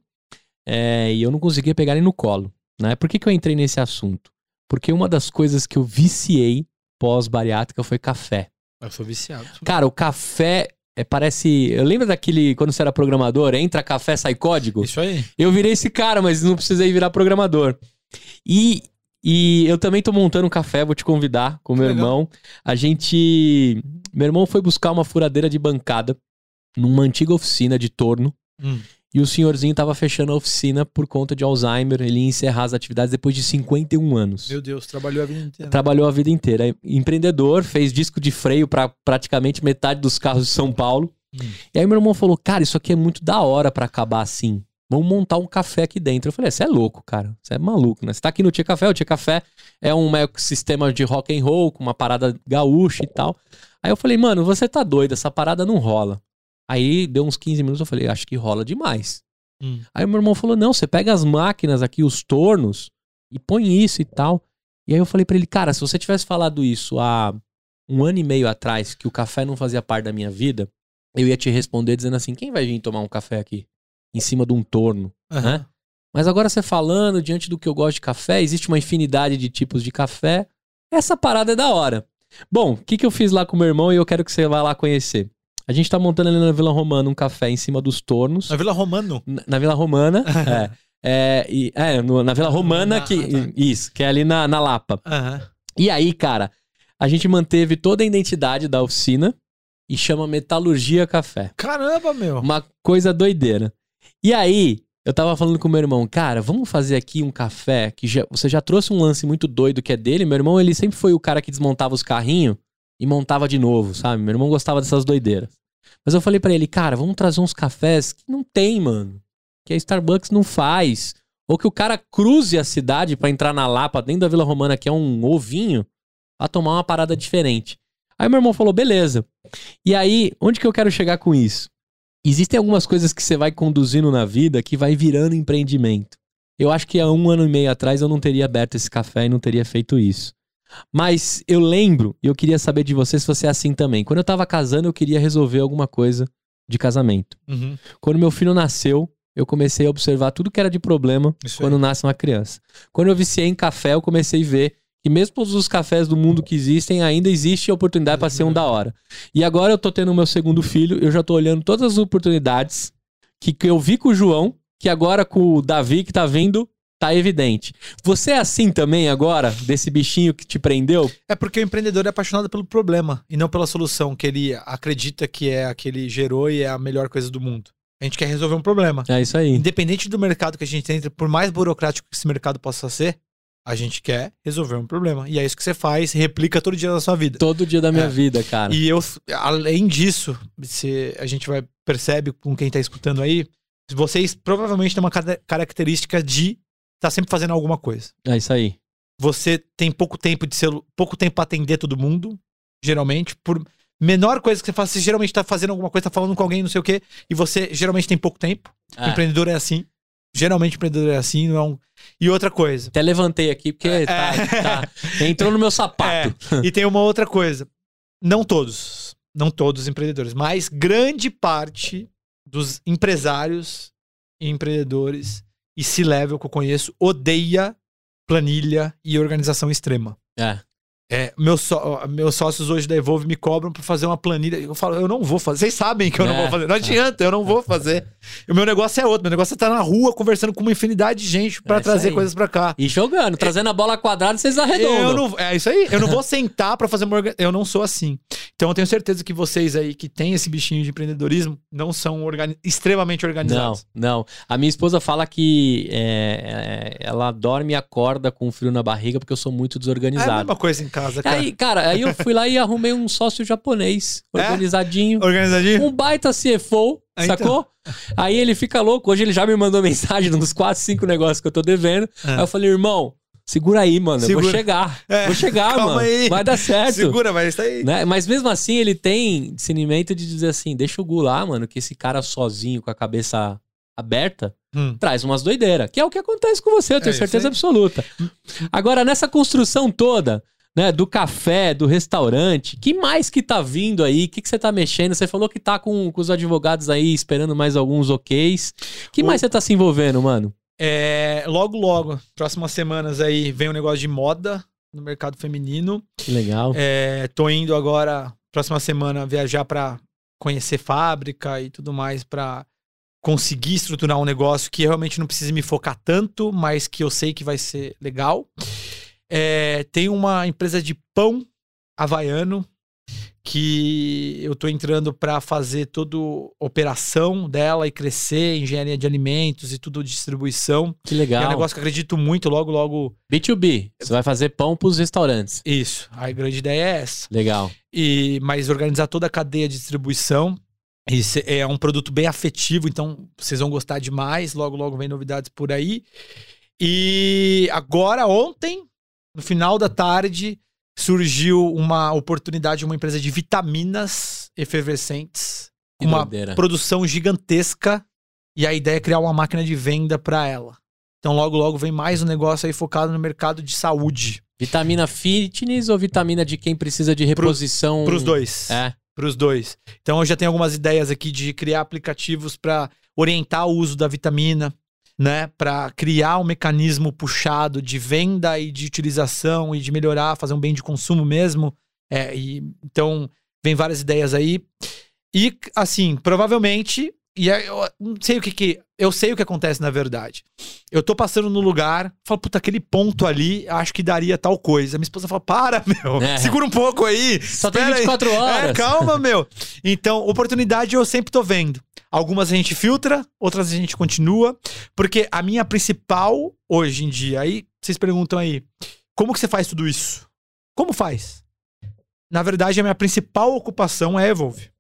é, e eu não conseguia pegar ele no colo. Né? Por que, que eu entrei nesse assunto? Porque uma das coisas que eu viciei pós-bariátrica foi café. Eu sou viciado. Cara, o café é, parece. Eu lembro daquele. Quando você era programador, entra café, sai código. Isso aí. Eu virei esse cara, mas não precisei virar programador. E, e eu também tô montando um café, vou te convidar com meu legal. irmão. A gente. Meu irmão foi buscar uma furadeira de bancada numa antiga oficina de torno. Hum. E o senhorzinho tava fechando a oficina por conta de Alzheimer. Ele ia encerrar as atividades depois de 51 anos. Meu Deus, trabalhou a vida inteira. Trabalhou a vida inteira. É Empreendedor, fez disco de freio para praticamente metade dos carros de São Paulo. Hum. E aí meu irmão falou: Cara, isso aqui é muito da hora pra acabar assim. Vamos montar um café aqui dentro. Eu falei: Você é louco, cara. Você é maluco, né? Você tá aqui no Tia Café. O Tia Café é um ecossistema de rock and roll, com uma parada gaúcha e tal. Aí eu falei: Mano, você tá doido. Essa parada não rola. Aí deu uns 15 minutos. Eu falei: Acho que rola demais. Hum. Aí meu irmão falou: não, você pega as máquinas aqui, os tornos, e põe isso e tal. E aí eu falei pra ele, cara, se você tivesse falado isso há um ano e meio atrás, que o café não fazia parte da minha vida, eu ia te responder dizendo assim: quem vai vir tomar um café aqui? Em cima de um torno. Aham. Né? Mas agora você falando, diante do que eu gosto de café, existe uma infinidade de tipos de café. Essa parada é da hora. Bom, o que, que eu fiz lá com meu irmão e eu quero que você vá lá conhecer. A gente tá montando ali na Vila Romana um café em cima dos tornos. Na Vila Romano. Na, na Vila Romana. <laughs> é. É, e- é, no- na Vila Romana, Na- que, ah, tá. isso, que é ali na, na Lapa. Aham. E aí, cara, a gente manteve toda a identidade da oficina e chama Metalurgia Café. Caramba, meu. Uma coisa doideira. E aí, eu tava falando com meu irmão, cara, vamos fazer aqui um café que já- você já trouxe um lance muito doido que é dele. Meu irmão, ele sempre foi o cara que desmontava os carrinhos e montava de novo, sabe? Meu irmão gostava dessas doideiras. Mas eu falei pra ele, cara, vamos trazer uns cafés que não tem, mano. Que a Starbucks não faz. Ou que o cara cruze a cidade pra entrar na Lapa, dentro da Vila Romana, que é um ovinho, pra tomar uma parada diferente. Aí meu irmão falou, beleza. E aí, onde que eu quero chegar com isso? Existem algumas coisas que você vai conduzindo na vida que vai virando empreendimento. Eu acho que há um ano e meio atrás eu não teria aberto esse café e não teria feito isso. Mas eu lembro, e eu queria saber de você se você é assim também. Quando eu tava casando, eu queria resolver alguma coisa de casamento. Uhum. Quando meu filho nasceu, eu comecei a observar tudo que era de problema Isso quando aí. nasce uma criança. Quando eu viciei em café, eu comecei a ver que mesmo todos os cafés do mundo que existem, ainda existe a oportunidade para ser um da hora. E agora eu tô tendo o meu segundo filho, eu já tô olhando todas as oportunidades que, que eu vi com o João, que agora com o Davi que tá vindo, tá evidente. Você é assim também agora, desse bichinho que te prendeu? É porque o empreendedor é apaixonado pelo problema e não pela solução que ele acredita que é a que ele gerou e é a melhor coisa do mundo. A gente quer resolver um problema. É isso aí. Independente do mercado que a gente entra, por mais burocrático que esse mercado possa ser, A gente quer resolver um problema. E é isso que você faz, replica todo dia da sua vida. Todo dia da minha É. vida, cara. E eu, além disso, se a gente vai percebe com quem tá escutando aí, vocês provavelmente têm uma cara- característica de estar sempre fazendo alguma coisa. É isso aí. Você tem pouco tempo de celu pouco tempo pra atender todo mundo, geralmente, por menor coisa que você faça, você geralmente tá fazendo alguma coisa, tá falando com alguém, não sei o quê, e você geralmente tem pouco tempo. É. Empreendedor é assim. Geralmente empreendedor é assim, não é um... E outra coisa. Até levantei aqui porque tá, É. tá- entrou no meu sapato. E tem uma outra coisa. Não todos, não todos os empreendedores, mas grande parte dos empresários e empreendedores e C-level que eu conheço odeia planilha e organização extrema. É. É, meus, só- meus sócios hoje da Evolve me cobram pra fazer uma planilha. Eu falo, eu não vou fazer. Vocês sabem que eu não É. vou fazer. Não adianta, eu não vou fazer. <laughs> O meu negócio é outro. Meu negócio é estar na rua conversando com uma infinidade de gente pra É trazer coisas pra cá. E jogando, trazendo a bola quadrada, vocês arredondam. Eu não, é isso aí. Eu não vou sentar pra fazer uma Eu não sou assim. Então eu tenho certeza que vocês aí que têm esse bichinho de empreendedorismo não são organi- extremamente Não, organizados. não. A minha esposa fala que é, é, ela dorme e acorda com frio na barriga porque eu sou muito É a desorganizado. mesma coisa em casa, cara. Aí, cara, aí eu fui lá e arrumei um sócio japonês, É? organizadinho. Organizadinho? Um baita CFO, Ah, então. sacou? Aí ele fica louco. Hoje ele já me mandou <laughs> mensagem uns 4, 5 negócios que eu tô devendo. É. Aí eu falei, irmão, segura aí, mano. Eu Segura. vou chegar. É, Vou chegar, calma mano. aí. Vai dar certo. Segura, mas isso aí. Né? Mas mesmo assim, ele tem discernimento de dizer assim: deixa o Gu lá, mano, que esse cara sozinho, com a cabeça aberta, Hum. traz umas doideiras. Que é o que acontece com você, eu tenho É certeza absoluta. Agora, nessa construção toda, né, do café, do restaurante, que mais que tá vindo aí? O que, que você tá mexendo? Você falou que tá com, com os advogados aí esperando mais alguns oks. que O- mais você tá se envolvendo, mano? É, logo, logo, próximas semanas aí, vem um negócio de moda no mercado feminino. Que legal. É, tô indo agora, próxima semana, viajar pra conhecer fábrica e tudo mais pra conseguir estruturar um negócio que realmente não precisa me focar tanto, mas que eu sei que vai ser legal. É, tem uma empresa de pão havaiano que eu tô entrando pra fazer toda operação dela e crescer, engenharia de alimentos e tudo distribuição. Que É legal. um negócio que eu acredito muito, logo, logo. B2B. Você vai fazer pão pros restaurantes. Isso. A grande ideia é essa. Legal. e mas organizar toda a cadeia de distribuição. Isso é um produto bem afetivo, então vocês vão gostar demais. Logo, logo vem novidades por aí. E agora, ontem, no final da tarde, surgiu uma oportunidade de uma empresa de vitaminas efervescentes. Que uma doideira. produção gigantesca. E a ideia é criar uma máquina de venda para ela. Então, logo, logo vem mais um negócio aí focado no mercado de saúde. Vitamina fitness ou vitamina de quem precisa de reposição? Para os dois. É. para os dois. Então eu já tenho algumas ideias aqui de criar aplicativos para orientar o uso da vitamina, né, para criar um mecanismo puxado de venda e de utilização e de melhorar, fazer um bem de consumo mesmo. É, e, então vem várias ideias aí. E assim, provavelmente, e eu não sei o que que eu sei o que acontece na verdade. Eu tô passando no lugar, falo, puta, aquele ponto ali, acho que daria tal coisa. Minha esposa fala, para, <laughs> meu, É. segura um pouco aí. Só tem espera aí." 24 horas. É, calma, <laughs> meu. Então, oportunidade eu sempre tô vendo. Algumas a gente filtra, outras a gente continua. Porque a minha principal, hoje em dia, aí vocês perguntam aí, como que você faz tudo isso? Como faz? Na verdade, a minha principal ocupação é Evolve.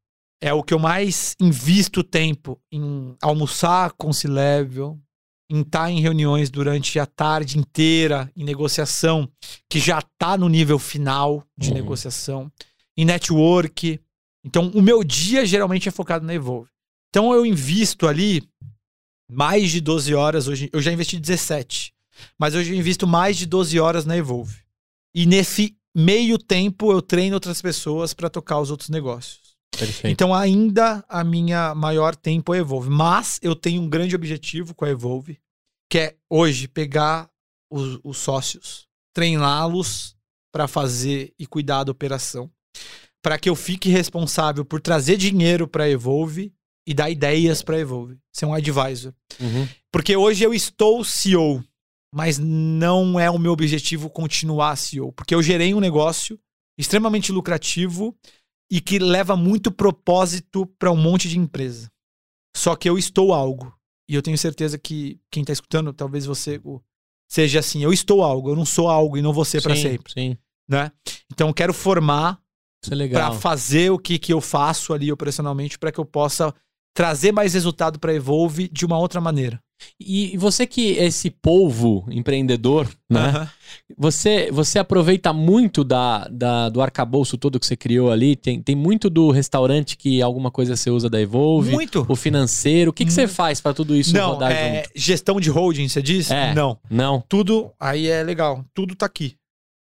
É o que eu mais invisto tempo em almoçar com C-Level, em estar em reuniões durante a tarde inteira, em negociação, que já está no nível final de Uhum. negociação, em network. Então, o meu dia geralmente é focado na Evolve. Então, eu invisto ali mais de 12 horas. Hoje, eu já investi 17, mas hoje eu invisto mais de 12 horas na Evolve. E nesse meio tempo, eu treino outras pessoas para tocar os outros negócios. Perfeito. Então, ainda a minha maior tempo é Evolve. Mas eu tenho um grande objetivo com a Evolve, que é hoje pegar os, os sócios, treiná-los para fazer e cuidar da operação, para que eu fique responsável por trazer dinheiro para a Evolve e dar ideias para a Evolve, ser um advisor. Uhum. Porque hoje eu estou CEO, mas não é o meu objetivo continuar CEO, porque eu gerei um negócio extremamente lucrativo e que leva muito propósito para um monte de empresa. Só que eu estou algo. E eu tenho certeza que quem está escutando, talvez você, seja assim, eu estou algo, eu não sou algo e não vou ser para sempre, Sim. né? Então eu quero formar é para fazer o que, que eu faço ali operacionalmente para que eu possa trazer mais resultado para Evolve de uma outra maneira. E, você que é esse polvo empreendedor, né? Aham. Você, você aproveita muito da, da- do arcabouço todo que você criou ali? Tem, tem muito do restaurante que alguma coisa você usa da Evolve? Muito. O financeiro? O que, que você Muito. faz pra tudo isso Não, rodar é, junto? gestão de holding, você diz? É. Não. Não, Tudo aí é legal. Tudo tá aqui.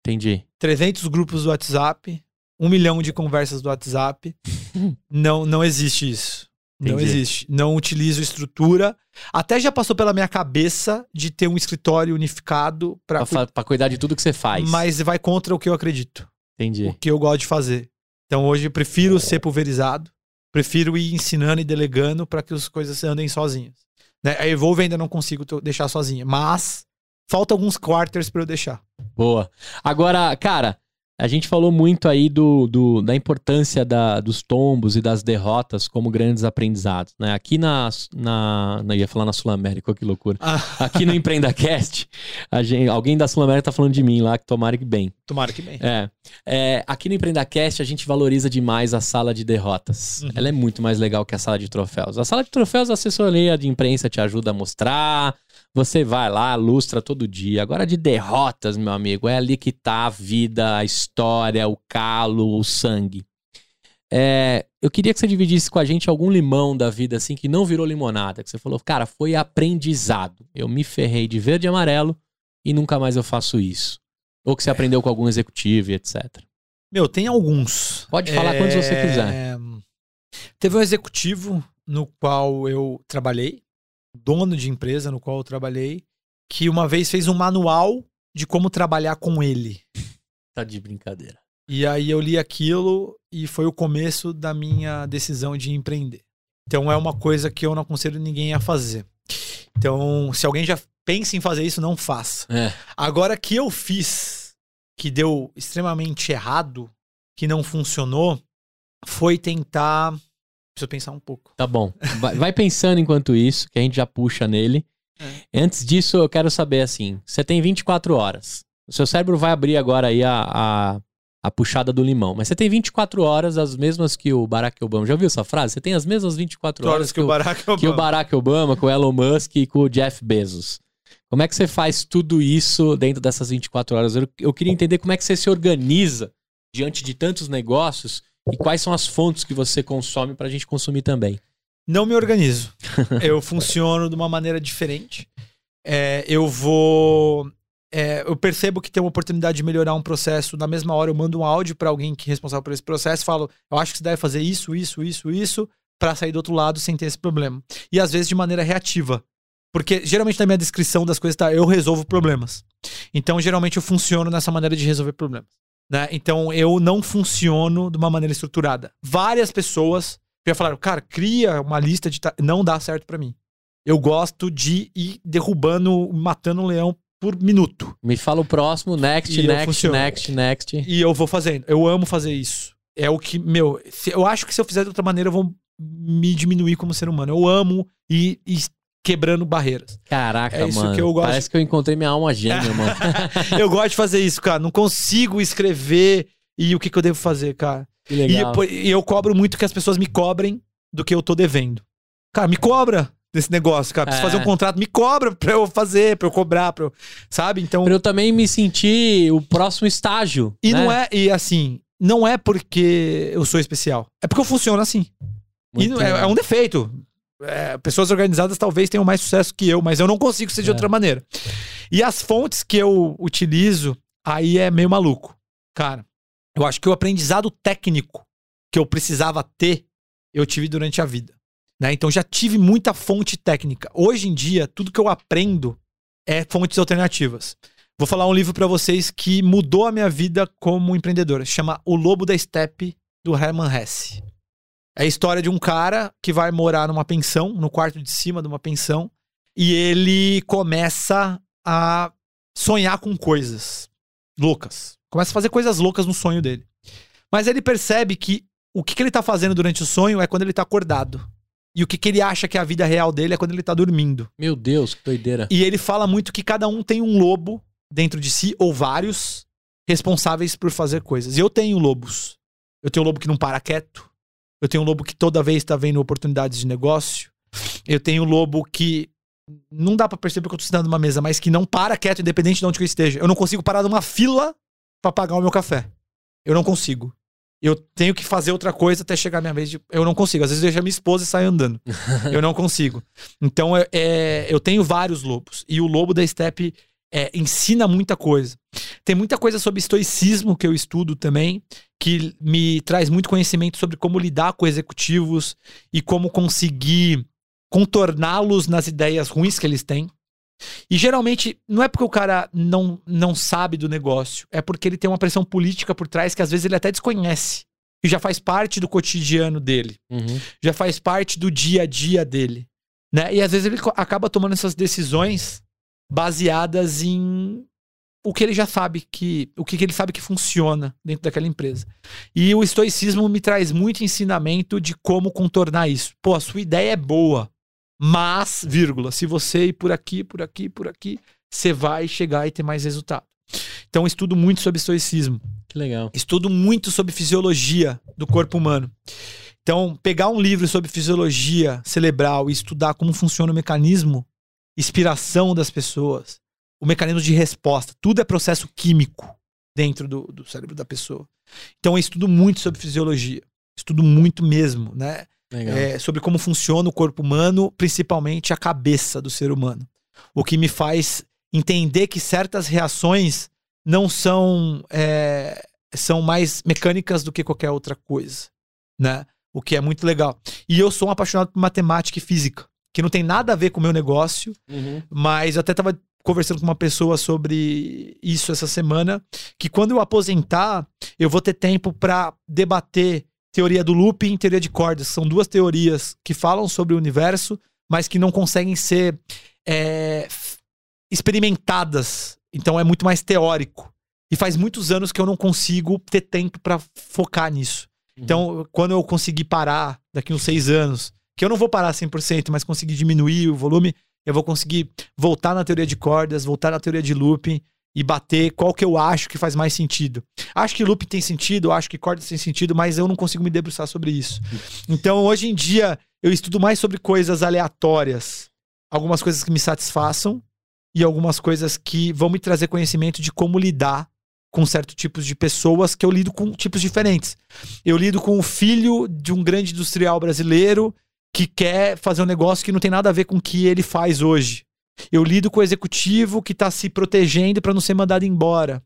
entendi. 300 grupos do WhatsApp, um milhão de conversas do WhatsApp. <laughs> não, não existe isso. Não Entendi. existe. Não utilizo estrutura. Até já passou pela minha cabeça de ter um escritório unificado Pra, para pra cuidar de tudo que você faz. mas vai contra o que eu acredito, o Entendi. que eu gosto de fazer. Então hoje eu prefiro ser pulverizado, prefiro ir ensinando e delegando para que as coisas andem sozinhas. Né? A Evolve ainda não consigo deixar sozinha, mas falta alguns quarters para eu deixar. Boa. Agora, cara, a gente falou muito aí do, do- da importância da- dos tombos e das derrotas como grandes aprendizados, né? Aqui na, na, na- ia falar na Sul América, que loucura. Aqui no EmpreendaCast, gente, alguém da Sul América tá falando de mim lá, que tomara que bem. Tomara que bem. É, é, aqui no EmpreendaCast a gente valoriza demais a sala de derrotas. Uhum. Ela é muito mais legal que a sala de troféus. A sala de troféus, a assessoria de imprensa te ajuda a mostrar. Você vai lá, lustra todo dia. Agora de derrotas, meu amigo, é ali que tá a vida, a história, o calo, o sangue. É, eu queria que você dividisse com a gente algum limão da vida assim que não virou limonada, que você falou, cara, foi aprendizado. Eu me ferrei de verde e amarelo e nunca mais eu faço isso. Ou que você aprendeu com algum executivo e etc. Meu, tem alguns. Pode falar quantos você quiser. É, Teve um executivo no qual eu trabalhei, dono de empresa no qual eu trabalhei, que uma vez fez um manual de como trabalhar com ele. Tá de brincadeira. E aí eu li aquilo e foi o começo da minha decisão de empreender. Então é uma coisa que eu não aconselho ninguém a fazer. Então, se alguém já pensa em fazer isso, não faça. É. Agora que eu fiz, que deu extremamente errado, que não funcionou, foi tentar. Preciso pensar um pouco. Tá bom. Vai, vai pensando enquanto isso, que a gente já puxa nele. Antes disso, eu quero saber assim: você tem 24 horas. O seu cérebro vai abrir agora aí a, a, a puxada do limão. Mas você tem 24 horas, as mesmas que o Barack Obama. Já ouviu essa frase? Você tem as mesmas 24 horas Horas que o Barack que o Obama. Barack Obama, com o Elon Musk e com o Jeff Bezos. Como é que você faz tudo isso dentro dessas 24 horas? Eu, eu queria entender como é que você se organiza diante de tantos negócios e quais são as fontes que você consome pra gente consumir também. Não me organizo. <laughs> eu funciono de uma maneira diferente. É, eu vou. é, eu percebo que tem uma oportunidade de melhorar um processo. Na mesma hora, eu mando um áudio para alguém que é responsável por esse processo. Falo, eu acho que você deve fazer isso, isso, isso, isso, para sair do outro lado sem ter esse problema. E às vezes de maneira reativa. Porque geralmente na minha descrição das coisas tá, eu resolvo problemas. Então, geralmente eu funciono nessa maneira de resolver problemas. Né? Então, eu não funciono de uma maneira estruturada. Várias pessoas já falaram, cara, cria uma lista de. ta- Não dá certo pra mim. Eu gosto de ir derrubando, matando um leão por minuto. Me fala o próximo, next, E next, next, next. E eu vou fazendo. Eu amo fazer isso. É o que, meu, eu acho que se eu fizer de outra maneira, eu vou me diminuir como ser humano. Eu amo ir, ir quebrando barreiras. Caraca, É isso mano. que eu gosto. Parece que eu encontrei minha alma gêmea, <laughs> mano. eu gosto de fazer isso, cara. Não consigo escrever e o que, que eu devo fazer, cara. Que E, legal. pô, e eu cobro muito que as pessoas me cobrem do que eu tô devendo. Cara, me cobra desse negócio, cara. Preciso É. fazer um contrato, me cobra pra eu fazer, pra eu cobrar, pra eu, sabe? Então. Pra eu também me sentir o próximo estágio. E né? não é, e assim, não é porque eu sou especial. É porque eu funciono assim. E Muito é, é um defeito. É, pessoas organizadas talvez tenham mais sucesso que eu, mas eu não consigo ser de É. outra maneira. E as fontes que eu utilizo, aí é meio maluco. Cara, eu acho que o aprendizado técnico que eu precisava ter, eu tive durante a vida. Né? Então já tive muita fonte técnica. Hoje em dia, tudo que eu aprendo é fontes alternativas. Vou falar um livro pra vocês que mudou a minha vida como empreendedor. Chama O Lobo da Steppe, do Hermann Hesse. É a história de um cara que vai morar numa pensão, no quarto de cima de uma pensão, e ele começa a sonhar com coisas loucas. Começa a fazer coisas loucas no sonho dele. Mas ele percebe que o que, que ele tá fazendo durante o sonho é quando ele tá acordado. E o que, que ele acha que é a vida real dele é quando ele tá dormindo. Meu Deus, que doideira. E ele fala muito que cada um tem um lobo dentro de si, ou vários, responsáveis por fazer coisas. E eu tenho lobos. Eu tenho um lobo que não para quieto. Eu tenho um lobo que toda vez tá vendo oportunidades de negócio. Eu tenho um lobo que não dá pra perceber que eu tô sentado numa mesa, mas que não para quieto, independente de onde que eu esteja. Eu não consigo parar numa fila pra pagar o meu café. Eu não consigo. Eu tenho que fazer outra coisa até chegar a minha vez. De... Eu não consigo. Às vezes eu deixo a minha esposa e saio andando. <laughs> eu não consigo. Então é, é, eu tenho vários lobos. E o lobo da Step é, ensina muita coisa. Tem muita coisa sobre estoicismo que eu estudo também, que me traz muito conhecimento sobre como lidar com executivos e como conseguir contorná-los nas ideias ruins que eles têm. E geralmente não é porque o cara não, não sabe do negócio, é porque ele tem uma pressão política por trás que às vezes ele até desconhece. E já faz parte do cotidiano dele. Uhum. Já faz parte do dia a dia dele. Né? E às vezes ele acaba tomando essas decisões baseadas em o que ele já sabe que. O que ele sabe que funciona dentro daquela empresa. E o estoicismo me traz muito ensinamento de como contornar isso. Pô, a sua ideia é boa. Mas, vírgula, se você ir por aqui, por aqui, por aqui, você vai chegar e ter mais resultado. Então, estudo muito sobre estoicismo. Que legal. Estudo muito sobre fisiologia do corpo humano. Então, pegar um livro sobre fisiologia cerebral e estudar como funciona o mecanismo, inspiração das pessoas, o mecanismo de resposta, tudo é processo químico dentro do, do cérebro da pessoa. Então, eu estudo muito sobre fisiologia. Estudo muito mesmo, né? é, sobre como funciona o corpo humano, principalmente a cabeça do ser humano. O que me faz entender que certas reações não são é, são mais mecânicas do que qualquer outra coisa, né? O que é muito legal. E eu sou um apaixonado por matemática e física, que não tem nada a ver com o meu negócio, uhum. mas eu até estava conversando com uma pessoa sobre isso essa semana, que quando eu aposentar, eu vou ter tempo para debater teoria do looping e teoria de cordas. São duas teorias que falam sobre o universo, mas que não conseguem ser é, experimentadas. Então é muito mais teórico. E faz muitos anos que eu não consigo ter tempo para focar nisso. Uhum. Então, quando eu conseguir parar daqui uns seis anos, que eu não vou parar 100%, mas conseguir diminuir o volume, eu vou conseguir voltar na teoria de cordas, voltar na teoria de looping e bater qual que eu acho que faz mais sentido. Acho que loop tem sentido, acho que cordas tem sentido, mas eu não consigo me debruçar sobre isso. Então, hoje em dia, eu estudo mais sobre coisas aleatórias. Algumas coisas que me satisfaçam e algumas coisas que vão me trazer conhecimento de como lidar com certos tipos de pessoas que eu lido com tipos diferentes. Eu lido com o filho de um grande industrial brasileiro que quer fazer um negócio que não tem nada a ver com o que ele faz hoje. Eu lido com o executivo que está se protegendo para não ser mandado embora.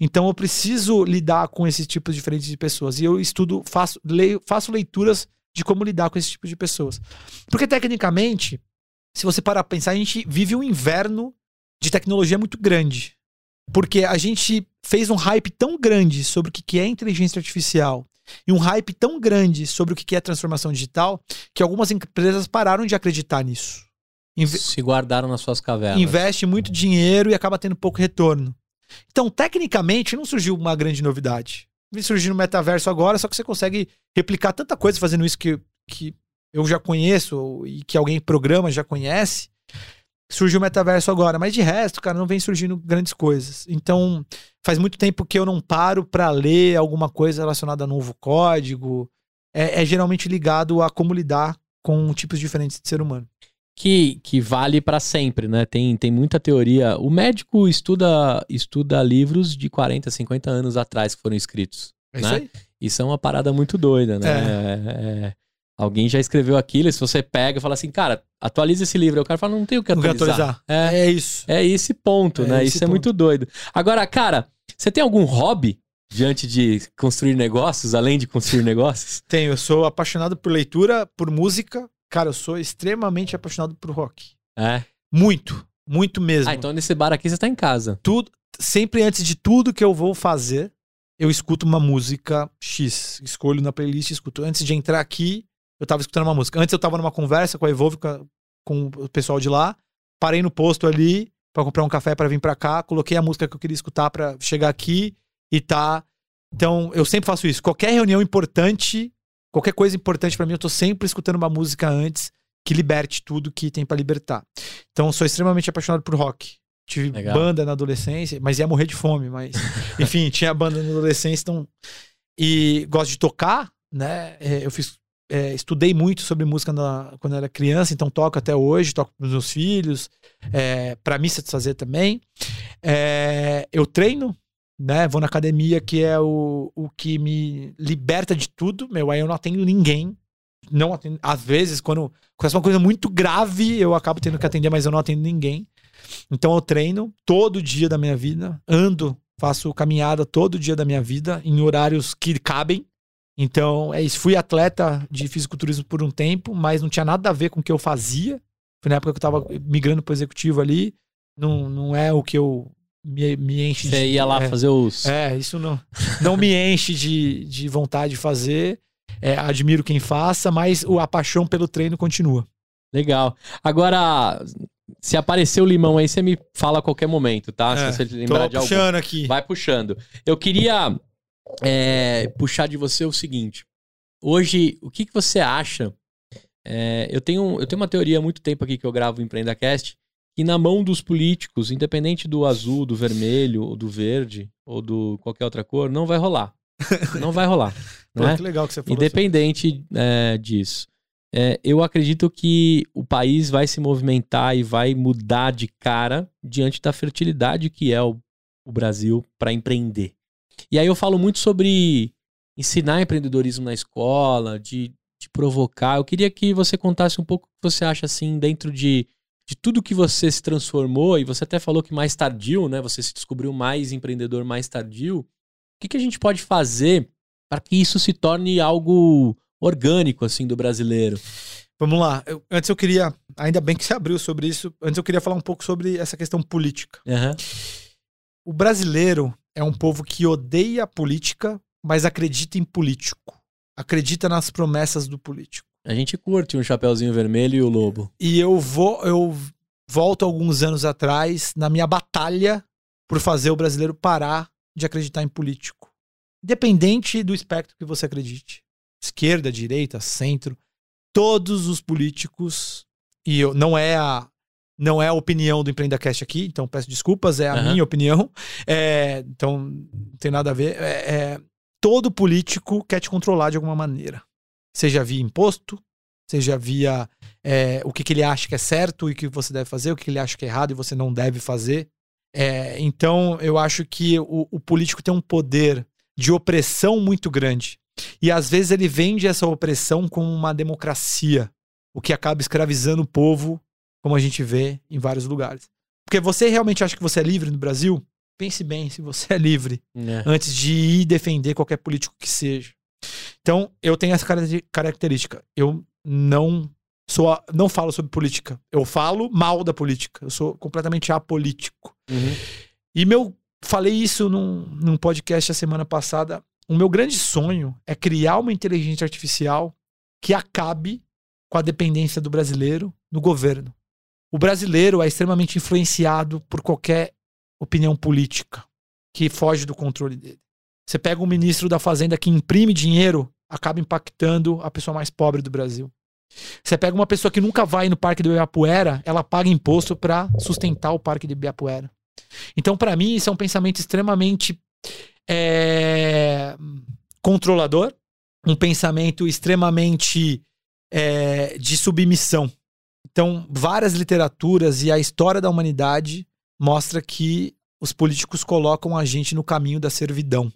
Então eu preciso lidar com esses tipos diferentes de pessoas. E eu estudo, faço, leio, faço leituras de como lidar com esse tipo de pessoas. Porque tecnicamente, se você parar para pensar, a gente vive um inverno de tecnologia muito grande. Porque a gente fez um hype tão grande sobre o que é inteligência artificial e um hype tão grande sobre o que é transformação digital que algumas empresas pararam de acreditar nisso. Inve Se guardaram nas suas cavernas. Investe muito dinheiro e acaba tendo pouco retorno. Então, tecnicamente, não surgiu uma grande novidade. Vem surgir no metaverso agora, só que você consegue replicar tanta coisa fazendo isso que, que eu já conheço e que alguém programa já conhece. Surgiu o metaverso agora, mas de resto, cara, não vem surgindo grandes coisas. Então, faz muito tempo que eu não paro para ler alguma coisa relacionada a novo código. É, é geralmente ligado a como lidar com tipos diferentes de ser humano que, que vale para sempre, né? Tem, tem muita teoria. O médico estuda, estuda livros de 40, 50 anos atrás que foram escritos. É né? isso aí. Isso é uma parada muito doida, né? É. É, alguém já escreveu aquilo, se você pega e fala assim, cara, atualiza esse livro. O cara fala, não tem o que atualizar. atualizar. É, é isso. É esse ponto, né? Isso é muito doido. Agora, cara, você tem algum hobby diante de construir negócios, além de construir negócios? Tenho. Eu sou apaixonado por leitura, por música, Cara, eu sou extremamente apaixonado por rock. É? Muito. Muito mesmo. Ah, então nesse bar aqui você tá em casa. Tudo, sempre antes de tudo que eu vou fazer, eu escuto uma música X. Escolho na playlist e escuto. Antes de entrar aqui, eu tava escutando uma música. Antes eu tava numa conversa com a Evolve, com, o pessoal de lá. Parei no posto ali para comprar um café para vir para cá. Coloquei a música que eu queria escutar para chegar aqui e tá. Então, eu sempre faço isso. Qualquer reunião importante, qualquer coisa importante pra mim, eu tô sempre escutando uma música antes que liberte tudo que tem pra libertar. Então, sou extremamente apaixonado por rock. Tive Legal. banda na adolescência, mas ia morrer de fome, mas <laughs> enfim, tinha banda na adolescência, então e gosto de tocar, né? É, eu fiz é, estudei muito sobre música na- quando era criança, então toco até hoje, toco pros meus filhos, é, para me satisfazer também. É, eu treino, né? Vou na academia, que é o, o que me liberta de tudo. Meu, aí eu não atendo ninguém. Não atendo. Às vezes, quando acontece uma coisa muito grave, eu acabo tendo que atender, mas eu não atendo ninguém. Então eu treino todo dia da minha vida, ando, faço caminhada todo dia da minha vida, em horários que cabem. Então, é isso. Fui atleta de fisiculturismo por um tempo, mas não tinha nada a ver com o que eu fazia. Foi na época que eu tava migrando pro executivo ali. Não, não é o que eu me, me enche Você ia lá é, fazer os. É, isso não, não me enche de, de vontade de fazer. É, admiro quem faça, mas o, a paixão pelo treino continua. Legal. Agora, se aparecer o limão aí, você me fala a qualquer momento, tá? É, se você lembrar de algum. puxando aqui. Vai puxando. Eu queria é, puxar de você o seguinte. Hoje, o que, que você acha? É, eu, tenho, eu tenho uma teoria há muito tempo aqui que eu gravo o EmpreendaCast, que na mão dos políticos, independente do azul, do vermelho, ou do verde, ou do qualquer outra cor, não vai rolar. Não vai rolar. <laughs> Pô, né? que legal que você falou. Independente é, disso. É, eu acredito que o país vai se movimentar e vai mudar de cara diante da fertilidade que é o, o Brasil para empreender. E aí eu falo muito sobre ensinar empreendedorismo na escola, de, de provocar. Eu queria que você contasse um pouco o que você acha assim dentro de, de tudo que você se transformou, e você até falou que mais tardio, né? Você se descobriu mais empreendedor mais tardio. O que, que a gente pode fazer para que isso se torne algo orgânico, assim, do brasileiro? Vamos lá. Eu- antes eu queria. Ainda bem que você abriu sobre isso. Antes eu queria falar um pouco sobre essa questão política. Aham. O brasileiro é um povo que odeia a política, mas acredita em político. Acredita nas promessas do político. A gente curte um chapeuzinho vermelho e o lobo. E eu vou, eu volto alguns anos atrás na minha batalha por fazer o brasileiro parar de acreditar em político. Independente do espectro que você acredite. Esquerda, direita, centro, todos os políticos e eu não é a não é a opinião do EmpreendaCast aqui, então peço desculpas, é a Aham. minha opinião. É, então não tem nada a ver. É, é, todo político quer te controlar de alguma maneira. Seja via imposto, seja via é, o que, que ele acha que é certo e que você deve fazer, o que ele acha que é errado e você não deve fazer. É, então, eu acho que o, o político tem um poder de opressão muito grande. E às vezes ele vende essa opressão como uma democracia, o que acaba escravizando o povo, como a gente vê em vários lugares. Porque você realmente acha que você é livre no Brasil? Pense bem se você é livre É. antes de ir defender qualquer político que seja. Então, eu tenho essa característica. Eu não sou a- não falo sobre política. Eu falo mal da política. Eu sou completamente apolítico. Uhum. E meu falei isso num, num podcast a semana passada. O meu grande sonho é criar uma inteligência artificial que acabe com a dependência do brasileiro no governo. O brasileiro é extremamente influenciado por qualquer opinião política que foge do controle dele. Você pega um ministro da Fazenda que imprime dinheiro, acaba impactando a pessoa mais pobre do Brasil. Você pega uma pessoa que nunca vai no Parque do Ibirapuera, ela paga imposto para sustentar o Parque do Ibirapuera. Então, para mim, isso é um pensamento extremamente é, controlador, um pensamento extremamente é, de submissão. Então, várias literaturas e a história da humanidade mostra que os políticos colocam a gente no caminho da servidão.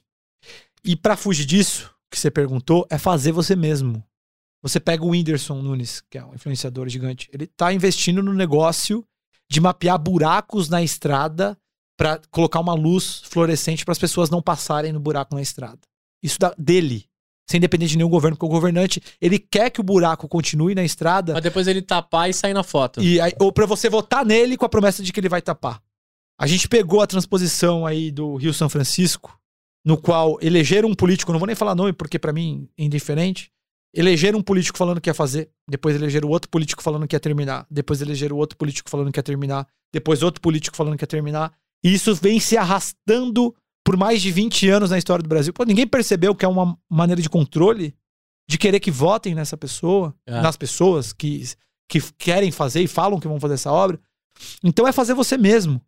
E para fugir disso, que você perguntou, é fazer você mesmo. Você pega o Whindersson Nunes, que é um influenciador gigante, ele tá investindo no negócio de mapear buracos na estrada para colocar uma luz fluorescente para as pessoas não passarem no buraco na estrada. Isso da, dele, sem depender de nenhum governo, porque o governante, ele quer que o buraco continue na estrada Mas depois ele tapar e sair na foto. e aí, ou para você votar nele com a promessa de que ele vai tapar. A gente pegou a transposição aí do Rio São Francisco, no qual elegeram um político, não vou nem falar nome porque pra mim é indiferente. Elegeram um político falando que ia fazer, depois elegeram outro político falando que ia terminar, depois elegeram outro político falando que ia terminar, depois outro político falando que ia terminar. E isso vem se arrastando por mais de 20 anos na história do Brasil. Pô, ninguém percebeu que é uma maneira de controle? de querer que votem nessa pessoa, É. nas pessoas que, que querem fazer e falam que vão fazer essa obra. Então é fazer você mesmo.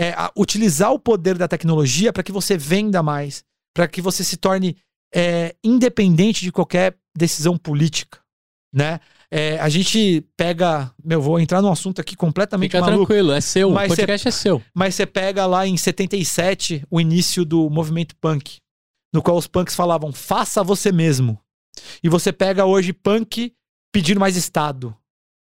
É utilizar o poder da tecnologia para que você venda mais, para que você se torne é, independente de qualquer decisão política, né? É, a gente pega, meu, vou entrar num assunto aqui completamente Fica maluco. tranquilo, é seu. Mas o podcast é seu. Mas você pega lá em 77 o início do movimento punk, no qual os punks falavam, faça você mesmo. E você pega hoje punk pedindo mais Estado.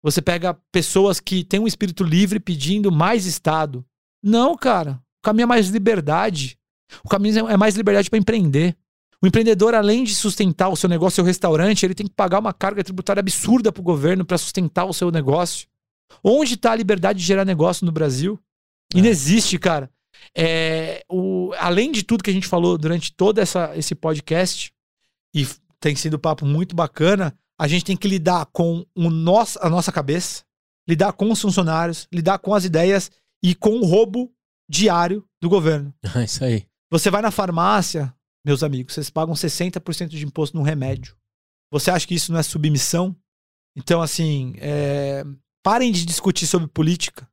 Você pega pessoas que têm um espírito livre pedindo mais Estado. Não, cara. O caminho é mais liberdade. O caminho é mais liberdade para empreender. O empreendedor, além de sustentar o seu negócio, seu restaurante, ele tem que pagar uma carga tributária absurda para o governo para sustentar o seu negócio. Onde está a liberdade de gerar negócio no Brasil? É. Inexiste, cara. É, o, além de tudo que a gente falou durante todo essa, esse podcast, e tem sido um papo muito bacana, a gente tem que lidar com o nosso, a nossa cabeça, lidar com os funcionários, lidar com as ideias e com o roubo diário do governo. <laughs> É isso aí. Você vai na farmácia, meus amigos, vocês pagam 60% de imposto no remédio. Você acha que isso não é submissão? Então, assim, é, parem de discutir sobre política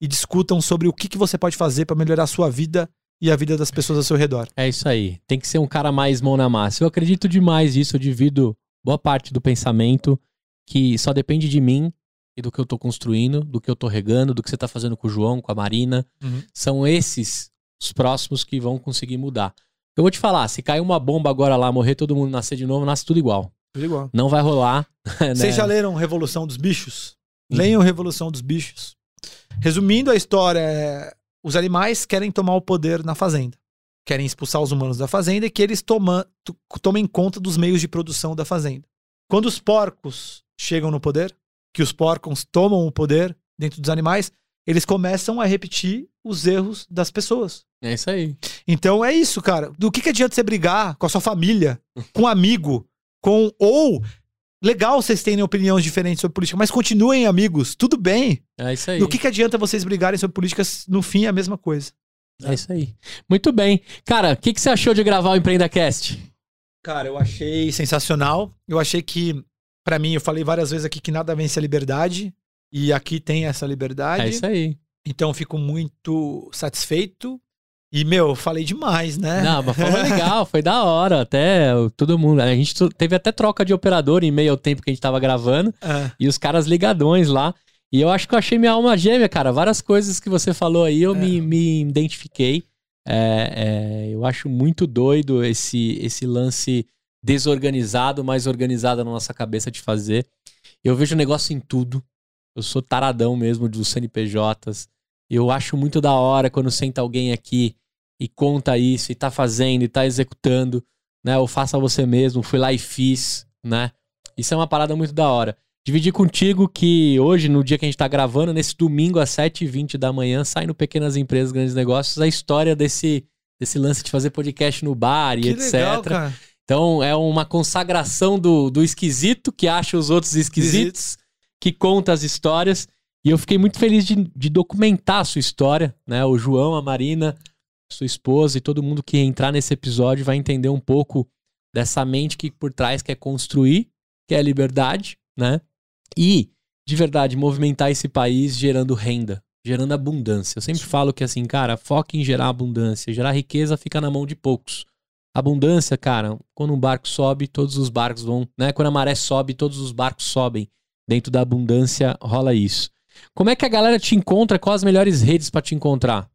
e discutam sobre o que, que você pode fazer para melhorar a sua vida e a vida das pessoas ao seu redor. É isso aí. Tem que ser um cara mais mão na massa. Eu acredito demais nisso, eu divido boa parte do pensamento que só depende de mim e do que eu tô construindo, do que eu tô regando, do que você tá fazendo com o João, com a Marina. Uhum. São esses os próximos que vão conseguir mudar. Eu vou te falar, se cair uma bomba agora lá, morrer todo mundo, nascer de novo, nasce tudo igual. Tudo igual. Não vai rolar. <laughs> né? Vocês já leram Revolução dos Bichos? Uhum. Leiam Revolução dos Bichos. Resumindo a história, é, os animais querem tomar o poder na fazenda. Querem expulsar os humanos da fazenda e que eles toma, tomem conta dos meios de produção da fazenda. Quando os porcos chegam no poder, que os porcos tomam o poder dentro dos animais, eles começam a repetir os erros das pessoas. É isso aí. Então é isso, cara. Do que, que adianta você brigar com a sua família, com um amigo, com. Ou. Legal vocês terem opiniões diferentes sobre política, mas continuem amigos, tudo bem. É isso aí. Do que, que adianta vocês brigarem sobre política, se no fim é a mesma coisa? É isso aí. Muito bem. Cara, o que, que você achou de gravar o EmpreendaCast? Cara, eu achei sensacional. Eu achei que, pra mim, eu falei várias vezes aqui que nada vence a liberdade. E aqui tem essa liberdade. É isso aí. Então eu fico muito satisfeito. E, meu, eu falei demais, né? Não, mas foi <laughs> legal, foi da hora. Até todo mundo. A gente teve até troca de operador em meio ao tempo que a gente tava gravando. É. E os caras ligadões lá. E eu acho que eu achei minha alma gêmea, cara. Várias coisas que você falou aí eu É. me, me identifiquei. É, é, eu acho muito doido esse, esse lance desorganizado, mas organizado na nossa cabeça de fazer. Eu vejo negócio em tudo. Eu sou taradão mesmo dos CNPJs. Eu acho muito da hora quando senta alguém aqui e conta isso, e tá fazendo, e tá executando, né? Ou faça você mesmo, fui lá e fiz, né? Isso é uma parada muito da hora. Dividir contigo que hoje, no dia que a gente tá gravando, nesse domingo às 7h20 da manhã, sai no Pequenas Empresas, Grandes Negócios, a história desse, desse lance de fazer podcast no bar e Que etc. legal. Então é uma consagração do, do esquisito que acha os outros esquisitos, que conta as histórias. E eu fiquei muito feliz de, de documentar a sua história, né? O João, a Marina, sua esposa e todo mundo que entrar nesse episódio vai entender um pouco dessa mente que por trás quer construir, que é a liberdade, né? E, de verdade, movimentar esse país gerando renda, gerando abundância. Eu sempre falo que assim, cara, foca em gerar abundância. Gerar riqueza fica na mão de poucos. Abundância, cara, quando um barco sobe, todos os barcos vão, né? Quando a maré sobe, todos os barcos sobem. Dentro da abundância rola isso. Como é que a galera te encontra? Quais as melhores redes pra te encontrar?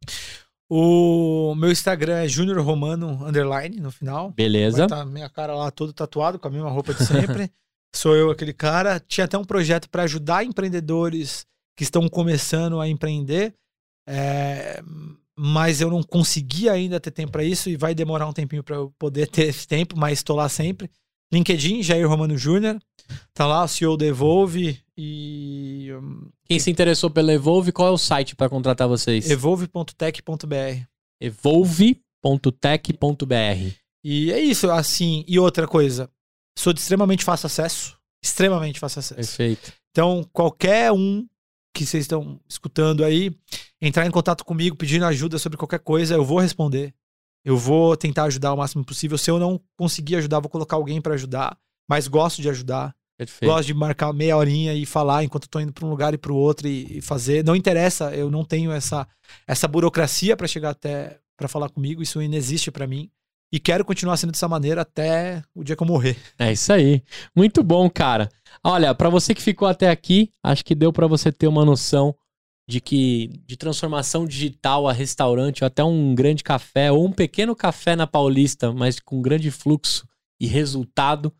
O meu Instagram é Júnior Romano Underline no final. Beleza? Tá minha cara lá todo tatuado com a mesma roupa de sempre. <laughs> Sou eu aquele cara. Tinha até um projeto para ajudar empreendedores que estão começando a empreender. é, mas eu não consegui ainda ter tempo para isso e vai demorar um tempinho para eu poder ter esse tempo, mas estou lá sempre. LinkedIn, Jair Romano Júnior. Tá lá, o CEO da Evolve e hum, Quem se interessou pela Evolve, qual é o site pra contratar vocês? evolve.tech.br. Evolve.tech.br. E é isso, assim. E outra coisa, sou de extremamente fácil acesso. Extremamente fácil acesso. Perfeito. Então, qualquer um que vocês estão escutando aí, entrar em contato comigo pedindo ajuda sobre qualquer coisa, eu vou responder. Eu vou tentar ajudar o máximo possível. Se eu não conseguir ajudar, vou colocar alguém para ajudar. mas gosto de ajudar. Perfeito. Gosto de marcar meia horinha e falar enquanto tô indo para um lugar e para o outro e, e fazer. Não interessa, eu não tenho essa, essa burocracia para chegar até para falar comigo, isso não existe para mim. E quero continuar sendo dessa maneira até o dia que eu morrer. É isso aí. Muito bom, cara. Olha, para você que ficou até aqui, acho que deu para você ter uma noção de que de transformação digital a restaurante, ou até um grande café, ou um pequeno café na Paulista, mas com grande fluxo e resultado,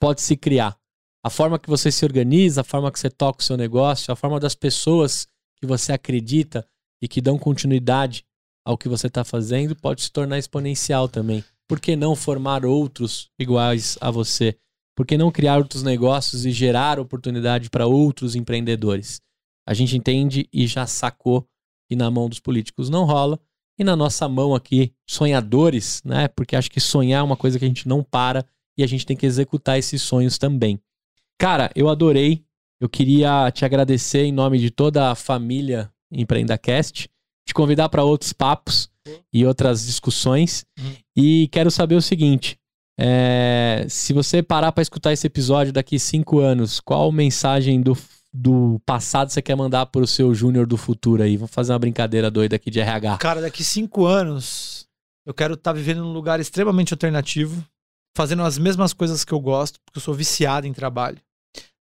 pode se criar. A forma que você se organiza, a forma que você toca o seu negócio, a forma das pessoas que você acredita e que dão continuidade ao que você está fazendo pode se tornar exponencial também. Por que não formar outros iguais a você? Por que não criar outros negócios e gerar oportunidade para outros empreendedores? A gente entende e já sacou que na mão dos políticos não rola e na nossa mão aqui, sonhadores, né? Porque acho que sonhar é uma coisa que a gente não para e a gente tem que executar esses sonhos também. Cara, eu adorei. Eu queria te agradecer em nome de toda a família EmpreendaCast, te convidar para outros papos e outras discussões. Uhum. E quero saber o seguinte: é, se você parar para escutar esse episódio daqui cinco anos, qual mensagem do, do passado você quer mandar para o seu júnior do futuro aí? Vamos fazer uma brincadeira doida aqui de RH. Cara, daqui cinco anos eu quero estar vivendo num lugar extremamente alternativo, fazendo as mesmas coisas que eu gosto, porque eu sou viciado em trabalho,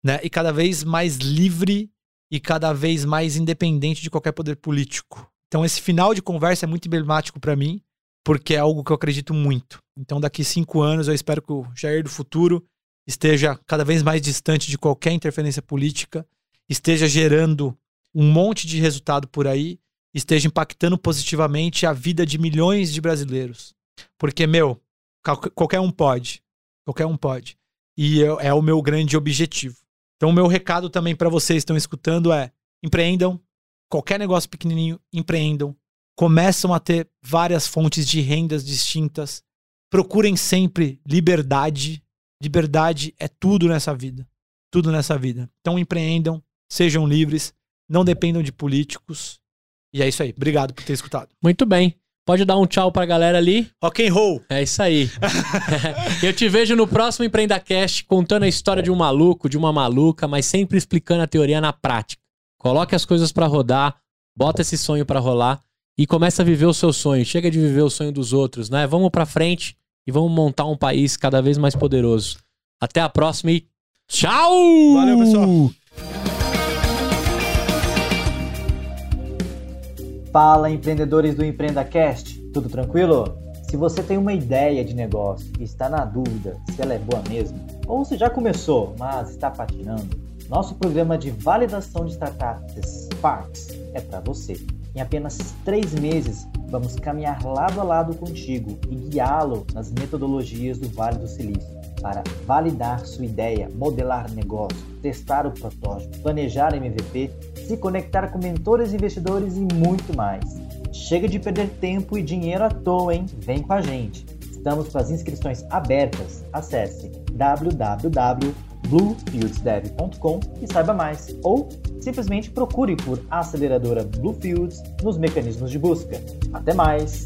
né? E cada vez mais livre e cada vez mais independente de qualquer poder político. Então esse final de conversa é muito emblemático para mim, porque é algo que eu acredito muito. Então daqui cinco anos eu espero que o Jair do futuro esteja cada vez mais distante de qualquer interferência política, esteja gerando um monte de resultado por aí, esteja impactando positivamente a vida de milhões de brasileiros. Porque, meu, qual- qualquer um pode. Qualquer um pode. E eu- é o meu grande objetivo. Então, o meu recado também para vocês que estão escutando é: empreendam. Qualquer negócio pequenininho, empreendam. Começam a ter várias fontes de rendas distintas. Procurem sempre liberdade. Liberdade é tudo nessa vida. Tudo nessa vida. Então, empreendam, sejam livres, não dependam de políticos. E é isso aí. Obrigado por ter escutado. Muito bem. Pode dar um tchau pra galera ali. Rock and roll. É isso aí. <laughs> Eu te vejo no próximo EmpreendaCast contando a história de um maluco, de uma maluca, mas sempre explicando a teoria na prática. Coloque as coisas pra rodar, bota esse sonho pra rolar e começa a viver o seu sonho. Chega de viver o sonho dos outros, né? Vamos pra frente e vamos montar um país cada vez mais poderoso. Até a próxima e tchau! Valeu, pessoal. Fala, empreendedores do EmpreendaCast, tudo tranquilo? Se você tem uma ideia de negócio e está na dúvida se ela é boa mesmo, ou se já começou, mas está patinando, nosso programa de validação de startups Sparks é para você. Em apenas três meses, vamos caminhar lado a lado contigo e guiá-lo nas metodologias do Vale do Silício para validar sua ideia, modelar negócio, testar o protótipo, planejar MVP, se conectar com mentores, investidores e muito mais. Chega de perder tempo e dinheiro à toa, hein? Vem com a gente. Estamos com as inscrições abertas. Acesse www.bluefieldsdev.com e saiba mais. Ou simplesmente procure por aceleradora Bluefields nos mecanismos de busca. Até mais!